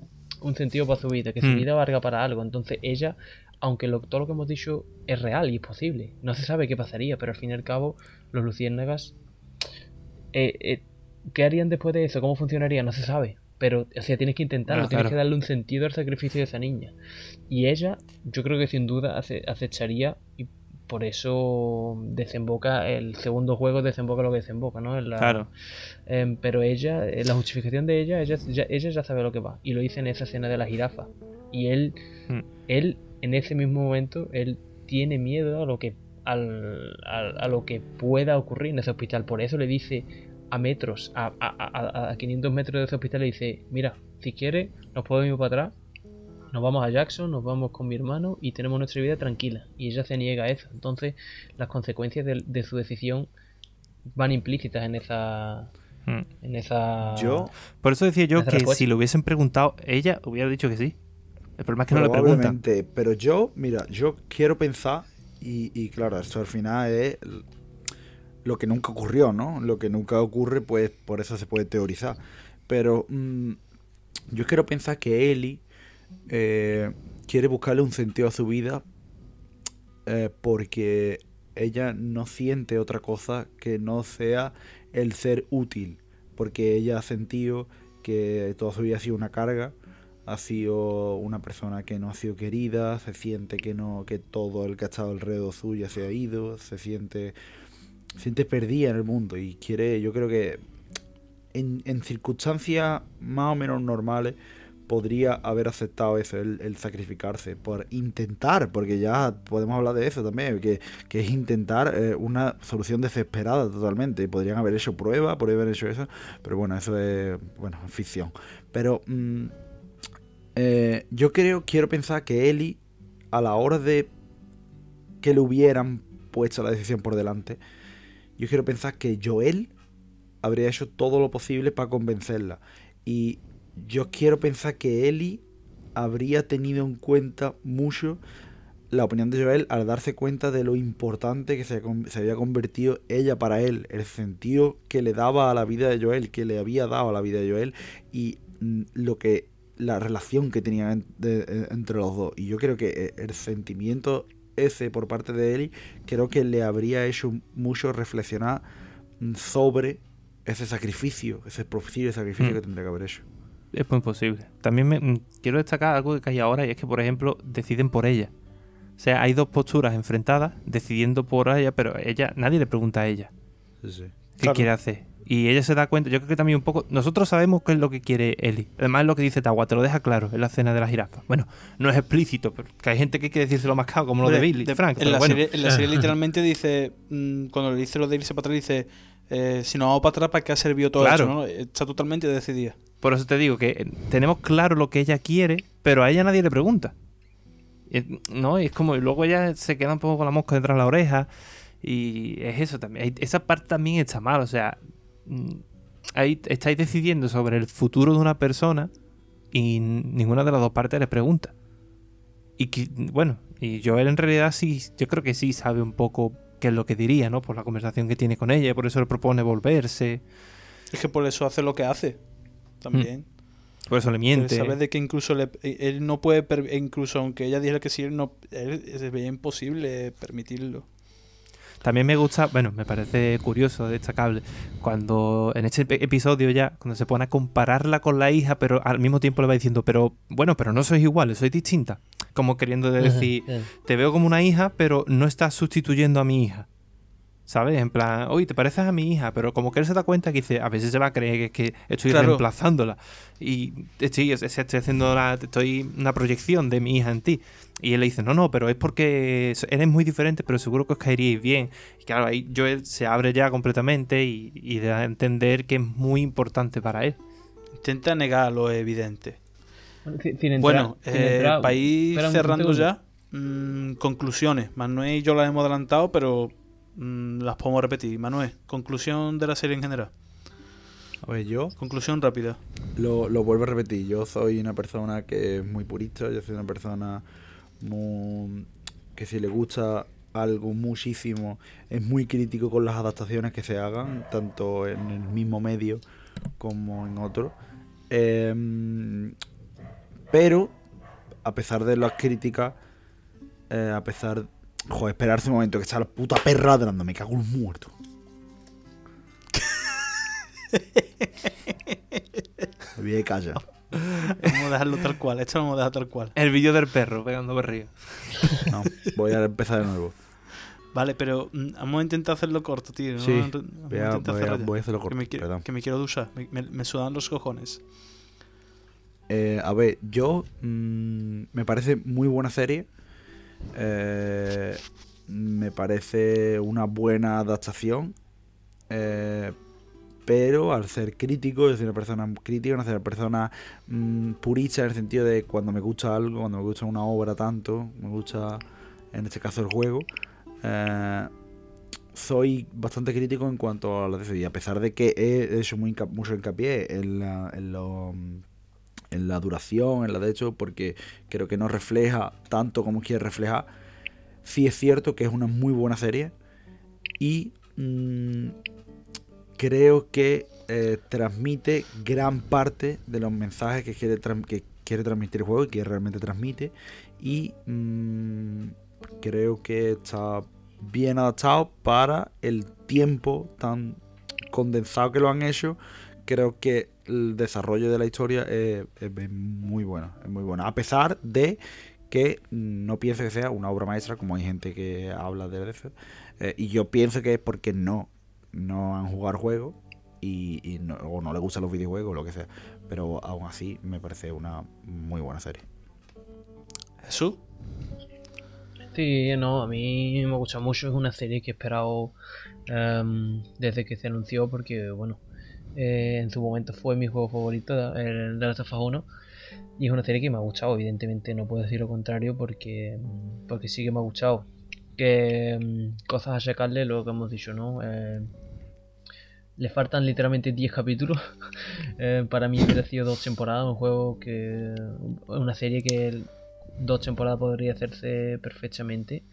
un sentido para su vida, que su Hmm. vida valga para algo. Entonces, ella, aunque lo- todo lo que hemos dicho es real y es posible, no se sabe qué pasaría, pero al fin y al cabo, los luciérnagas, eh, eh, ¿qué harían después de eso? ¿Cómo funcionaría? No se sabe. Pero, o sea, tienes que intentarlo, Ah, tienes claro. que darle un sentido al sacrificio de esa niña. Y ella, yo creo que sin duda ace- acecharía y por eso desemboca el segundo juego, desemboca lo que desemboca, ¿no? En la- Claro. Em, pero ella, la justificación de ella, ella ya, ella ya sabe lo que va. Y lo dice en esa escena de la jirafa. Y él, Hmm. él, en ese mismo momento, él tiene miedo a lo que al, al- a lo que pueda ocurrir en ese hospital. Por eso le dice a metros, a, a, a, a 500 metros de ese hospital, le dice, mira, si quieres, nos podemos ir para atrás. Nos vamos a Jackson, nos vamos con mi hermano y tenemos nuestra vida tranquila. Y ella se niega a eso. Entonces, las consecuencias de, de su decisión van implícitas en esa, Mm. en esa Yo, Por eso decía yo que respuesta. si lo hubiesen preguntado, ella hubiera dicho que sí. El problema es que no le preguntan. pero yo, mira, yo quiero pensar, y, y claro, esto al final es lo que nunca ocurrió, ¿no? Lo que nunca ocurre, pues por eso se puede teorizar. Pero mm, yo quiero pensar que Ellie eh, quiere buscarle un sentido a su vida eh, porque ella no siente otra cosa que no sea el ser útil. Porque ella ha sentido que toda su vida ha sido una carga, ha sido una persona que no ha sido querida, se siente que no, que todo el que ha estado alrededor suya se ha ido, se siente, siente perdida en el mundo y quiere, yo creo que en, en circunstancias más o menos normales podría haber aceptado eso, el, sacrificarse, por intentar, porque ya podemos hablar de eso también, que, que es intentar eh, una solución desesperada totalmente. Podrían haber hecho pruebas, podrían haber hecho eso, pero bueno, eso es, bueno, ficción. Pero mm, eh, yo creo, quiero pensar que Eli, a la hora de que le hubieran puesto la decisión por delante, yo quiero pensar que Joel habría hecho todo lo posible para convencerla. Y yo quiero pensar que Eli habría tenido en cuenta mucho la opinión de Joel al darse cuenta de lo importante que se, se, había convertido ella para él, el sentido que le daba a la vida de Joel, que le había dado a la vida de Joel y mm, lo que la relación que tenían de, entre los dos. Y yo creo que eh, el sentimiento ese por parte de Eli creo que le habría hecho mucho reflexionar mm, sobre ese sacrificio, ese posible sacrificio Mm. que tendría que haber hecho. Es muy posible. También me, mm, quiero destacar algo que hay ahora y es que, por ejemplo, deciden por ella. O sea, hay dos posturas enfrentadas, decidiendo por ella, pero ella, nadie le pregunta a ella Sí, sí. qué Claro. quiere hacer. Y ella se da cuenta, yo creo que también un poco, nosotros sabemos qué es lo que quiere Eli. Además es lo que dice Tawa, te lo deja claro en la escena de la jirafa. Bueno, no es explícito, pero que hay gente que quiere decírselo más claro, como lo de Billy, de- Frank. en, pero la bueno. serie, en la serie literalmente dice, mm, cuando le dice lo de irse para atrás, dice, eh, si nos vamos para atrás, ¿para qué ha servido todo Claro. esto? ¿no? Está totalmente decidida. Por eso te digo que eh, tenemos claro lo que ella quiere, pero a ella nadie le pregunta. No, es como, y luego ella se queda un poco con la mosca detrás de la oreja. Y es eso también. Esa parte también está mal. O sea, mm, ahí estáis decidiendo sobre el futuro de una persona y ninguna de las dos partes le pregunta. Y bueno, y Joel en realidad sí, yo creo que sí sabe un poco qué es lo que diría, ¿no? Por la conversación que tiene con ella, por eso le propone volverse. Es que por eso hace lo que hace. También. Por eso le miente. Sabes de que incluso le- él no puede, incluso aunque ella dijera que sí, él no, él se veía imposible permitirlo. También me gusta, bueno, me parece curioso, destacable, cuando en este epi- episodio ya, cuando se pone a compararla con la hija, pero al mismo tiempo le va diciendo, pero bueno, pero no sois iguales, sois distintas. Como queriendo decir, Ajá, te veo como una hija, pero no estás sustituyendo a mi hija. ¿Sabes? En plan, oye, te pareces a mi hija, pero como que él se da cuenta que dice, a veces se va a creer que, es que estoy Claro. reemplazándola. Y estoy, es- estoy haciendo la- estoy una proyección de mi hija en ti. Y él le dice, no, no, pero es porque eres muy diferente, pero seguro que os caeríais bien. Y claro, ahí Joel se abre ya completamente y, y da a entender que es muy importante para él. Intenta negar lo evidente. Bueno, sin- sin entrar- Bueno, sin eh, para ir cerrando ya, mm, conclusiones. Manuel y yo las hemos adelantado, pero mm, las podemos repetir. Manuel, conclusión de la serie en general. A ver, yo Conclusión rápida. lo, lo vuelvo a repetir. Yo soy una persona que es muy purista. Yo soy una persona muy, que si le gusta algo muchísimo, es muy crítico con las adaptaciones que se hagan, tanto en el mismo medio como en otro. Em, pero, a pesar de las críticas, eh, a pesar... Joder, esperarse un momento que está la puta perra ladrando, me cago en un muerto. Me voy a callar. Vamos a dejarlo tal cual. Esto lo vamos a dejar tal cual. El vídeo del perro pegando berrío. No, voy a empezar de nuevo. Vale, pero mm, vamos a intentar hacerlo corto, tío. ¿no? Sí, voy a- intentar voy a- cerrar ya. voy a hacerlo Que corto, me, quiero, perdón. que me quiero duchar. Me, me- me sudan los cojones. Eh, a ver, yo mm, me parece muy buena serie. Eh, me parece una buena adaptación. Eh, pero al ser crítico, yo soy una persona crítica, una persona mm, purista en el sentido de cuando me gusta algo, cuando me gusta una obra tanto, me gusta en este caso el juego, eh, soy bastante crítico en cuanto a la DC. Y a pesar de que he hecho muy mucho hincapié en, la- en lo en la duración, en la de hecho, porque creo que no refleja tanto como quiere reflejar. Sí es cierto que es una muy buena serie y mm, creo que eh, transmite gran parte de los mensajes que quiere, que quiere transmitir el juego y que realmente transmite. Y mm, creo que está bien adaptado para el tiempo tan condensado que lo han hecho. Creo que el desarrollo de la historia es, es- es muy bueno, es muy bueno. A pesar de que no pienso que sea una obra maestra, como hay gente que habla de eso. Eh, y yo pienso que es porque no, no han jugado juegos y, y no, o no les gustan los videojuegos o lo que sea. Pero aún así me parece una muy buena serie. Jesús. Sí, no, a mí me gusta mucho. Es una serie que he esperado em, desde que se anunció porque, bueno, eh, en su momento fue mi juego favorito, el de Last of Us 1. Y es una serie que me ha gustado, evidentemente no puedo decir lo contrario porque, mm, porque sí que me ha gustado. Que mm, cosas a sacarle lo que hemos dicho, ¿no? Eh, le faltan literalmente 10 capítulos. Eh, para mí hubiera sido dos temporadas, un juego que. Una serie que dos temporadas podría hacerse perfectamente.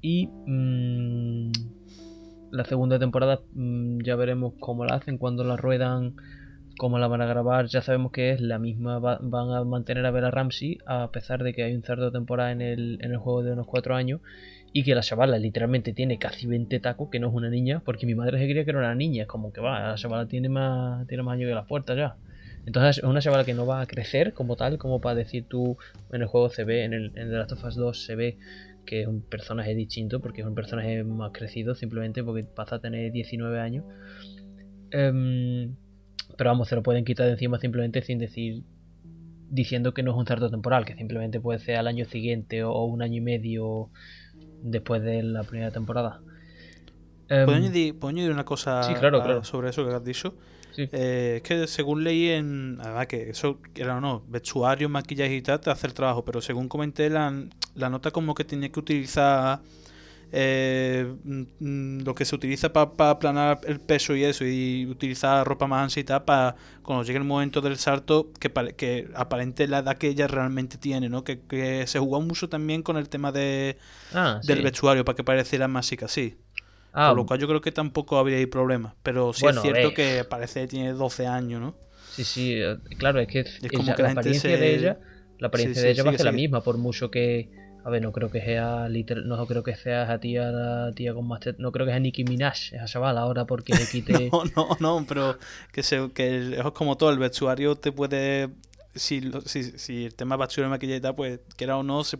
Y mm, la segunda temporada mm, ya veremos cómo la hacen, cuando la ruedan, cómo la van a grabar. Ya sabemos que es la misma, va- van a mantener a Bella Ramsey, a pesar de que hay un cerdo temporada en el, en el juego de unos 4 años. Y que la chavala literalmente tiene casi 20 tacos, que no es una niña, porque mi madre se creía que era una niña. Es como que va, la chavala tiene más, tiene más años que las puertas ya. Entonces es una chavala que no va a crecer como tal, como para decir tú, en el juego se ve, en el en The Last of Us 2 se ve que es un personaje distinto, porque es un personaje más crecido, simplemente porque pasa a tener 19 años. Em, pero vamos, se lo pueden quitar de encima simplemente sin decir, diciendo que no es un salto temporal, que simplemente puede ser al año siguiente o, un año y medio después de la primera temporada. Em, ¿Puedo añadir, puedo añadir una cosa Sí, claro, a- claro. sobre eso que has dicho? Sí. Eh, es que según leí en. Además, que eso, era o no, vestuario, maquillaje y tal, te hace el trabajo, pero según comenté, la, la nota como que tenía que utilizar. eh, mm, mm, lo que se utiliza para aplanar el peso y eso, y utilizar ropa más ancha y tal, para cuando llegue el momento del salto, que, que aparente la edad que ella realmente tiene, ¿no? Que, que se jugó mucho también con el tema de, Ah, del sí. vestuario, para que pareciera más chica, sí. Ah, Por lo cual yo creo que tampoco habría ahí problemas. Pero sí Bueno, es cierto que parece que tiene 12 años, ¿no? Sí, sí, eh, claro, es que Es ella- como que la apariencia se- de ella, la apariencia Sí, de sí, ella va a ser la misma, por mucho que, a ver, no creo que sea literal, no creo que sea esa tía, la tía con más no creo que sea Nicki Minaj, esa chavala ahora porque le quite, No, no, no, pero que, se, que es como todo, el vestuario te puede... Si, lo- si, si el tema vestuario y maquillaje pues quiera o no, se-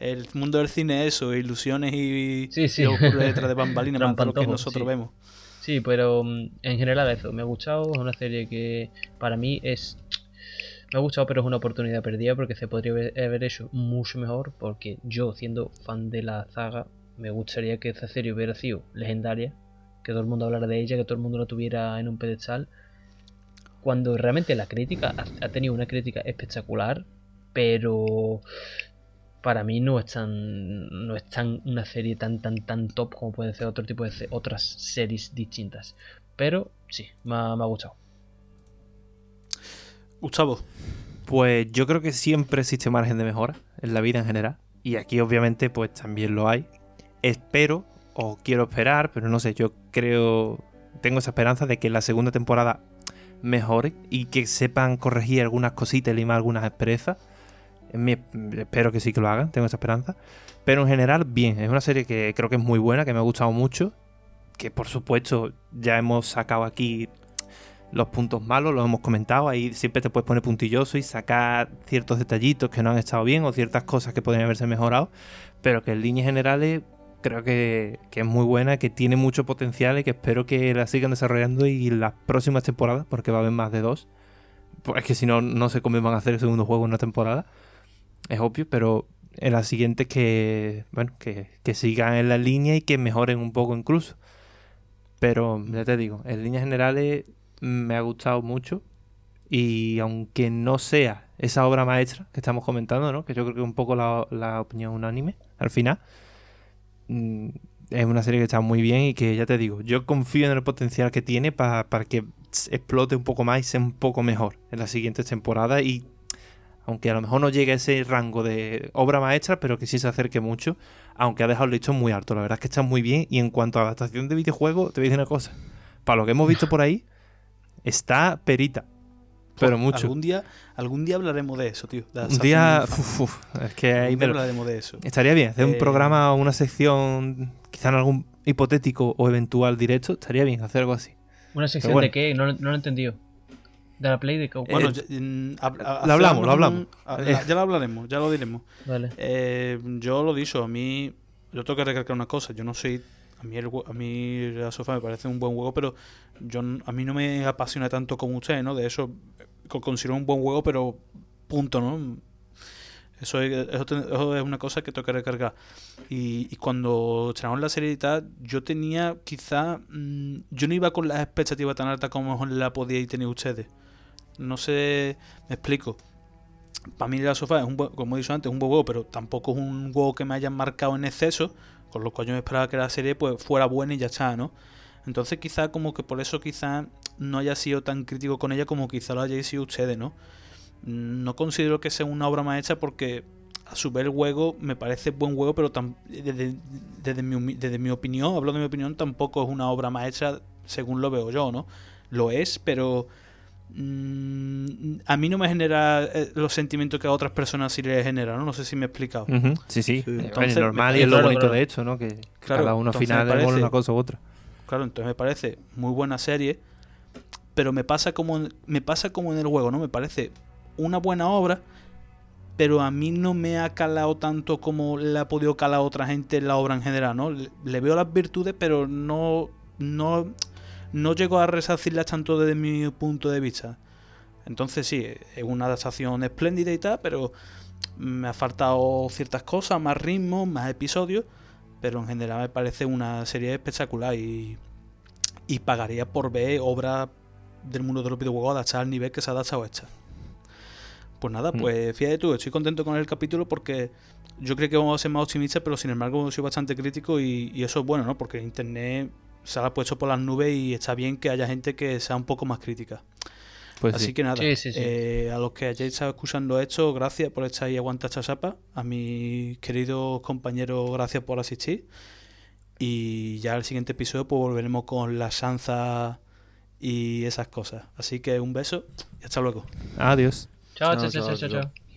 el mundo del cine es eso, ilusiones y, Sí, sí. y lo que ocurre detrás de bambalinas, más de lo que nosotros sí. vemos. Sí, pero mm, en general eso, me ha gustado, es una serie que para mí es... Me ha gustado, pero es una oportunidad perdida porque se podría haber, haber hecho mucho mejor porque yo, siendo fan de la saga, me gustaría que esa serie hubiera sido legendaria, que todo el mundo hablara de ella, que todo el mundo la tuviera en un pedestal, cuando realmente la crítica ha tenido una crítica espectacular, pero para mí no es tan no es tan una serie tan tan tan top como pueden ser otro tipo de se- otras series distintas pero sí me ha, me ha gustado Gustavo, Pues yo creo que siempre existe margen de mejora en la vida en general. Y aquí obviamente pues también lo hay. Espero, o quiero esperar, pero no sé, yo creo, tengo esa esperanza de que la segunda temporada mejore y que sepan corregir algunas cositas y limar algunas asperezas. Espero que sí que lo hagan, tengo esa esperanza. Pero en general, bien, es una serie que creo que es muy buena, que me ha gustado mucho. Que por supuesto ya hemos sacado aquí los puntos malos, los hemos comentado. Ahí siempre te puedes poner puntilloso y sacar ciertos detallitos que no han estado bien o ciertas cosas que podrían haberse mejorado. Pero que en líneas generales creo que, que es muy buena, que tiene mucho potencial y que espero que la sigan desarrollando y las próximas temporadas, porque va a haber más de dos. Pues es que si no, no sé cómo van a hacer el segundo juego en una temporada. Es obvio, pero en las siguientes que, bueno, que, que sigan en la línea y que mejoren un poco incluso. Pero ya te digo, en líneas generales me ha gustado mucho. Y aunque no sea esa obra maestra que estamos comentando, ¿no? Que yo creo que es un poco la, la opinión unánime al final. mm, Es una serie que está muy bien y que ya te digo, yo confío en el potencial que tiene pa- para que explote un poco más y sea un poco mejor en las siguientes temporadas. Y aunque a lo mejor no llegue a ese rango de obra maestra, pero que sí se acerque mucho, aunque ha dejado el listón muy alto. La verdad es que está muy bien. Y en cuanto a adaptación de videojuego, te voy a decir una cosa. Para lo que hemos visto por ahí, está perita. Pero Pues, mucho. Algún día, algún día hablaremos de eso, tío. de Un día. de- uf, uf, es que ahí me hablaremos de eso. Estaría bien, hacer un Eh, programa o una sección, quizá en algún hipotético o eventual directo, estaría bien hacer algo así. una sección bueno. de qué no, no lo he entendido de la play de qué Bueno, Eh, ya, hab- a- lo hablamos, lo hablamos. un- a- Eh. ya lo hablaremos, ya lo diremos. vale Eh, yo lo dicho, a mí, yo tengo que recalcar una cosa, yo no soy, a mí, el, a mí la sofá me parece un buen juego, pero yo a mí no me apasiona tanto como ustedes, ¿no? De eso co- considero un buen juego, pero punto, ¿no? Eso es, eso es una cosa que tengo que recargar. Y, y cuando estrenamos la serie y tal, yo tenía quizá, mm, yo no iba con las expectativas tan altas como la podíais tener ustedes. No sé, me explico para mí la sofá es un como he dicho antes, un buen juego, pero tampoco es un juego que me hayan marcado en exceso, con lo cual yo esperaba que la serie pues fuera buena y ya está, ¿no? Entonces quizá como que por eso quizá no haya sido tan crítico con ella como quizá lo hayáis sido ustedes, ¿no? Mm, No considero que sea una obra maestra porque a su vez el juego me parece buen juego, pero desde, desde mi, desde mi opinión, hablo de mi opinión, tampoco es una obra maestra según lo veo yo, ¿no? Lo es, pero mm, a mí no me genera eh, los sentimientos que a otras personas sí les genera, ¿no? No sé si me he explicado. Sí, sí. Sí. Eh, Entonces, es normal me y es lo bonito claro, de esto, ¿no? Que Claro, cada uno al final parece- una cosa u otra. Claro, entonces me parece muy buena serie, pero me pasa como en- me pasa como en el juego, ¿no? Me parece una buena obra, pero a mí no me ha calado tanto como le ha podido calar a otra gente en la obra en general, ¿no? Le, le veo las virtudes, pero no no no llego a resarcirlas tanto desde mi punto de vista. Entonces sí, es una adaptación espléndida y tal, pero me ha faltado ciertas cosas, más ritmo, más episodios, pero en general me parece una serie espectacular y, y pagaría por ver obras del mundo de los videojuegos adaptadas al nivel que se ha adaptado esta. Pues nada, Mm. pues fíjate tú, estoy contento con el capítulo porque yo creo que vamos a ser más optimistas, pero sin embargo soy bastante crítico y, y eso es bueno, ¿no? Porque internet se ha puesto por las nubes y está bien que haya gente que sea un poco más crítica. Pues Así sí. que nada, Sí, sí, sí. eh, a los que hayáis estado escuchando esto, gracias por estar ahí aguanta esta chapa. A mis queridos compañeros, gracias por asistir. Y ya el siguiente episodio pues volveremos con la Sanza y esas cosas. Así que un beso y hasta luego. Adiós. Chao, chao, chao, chao, chao. chao.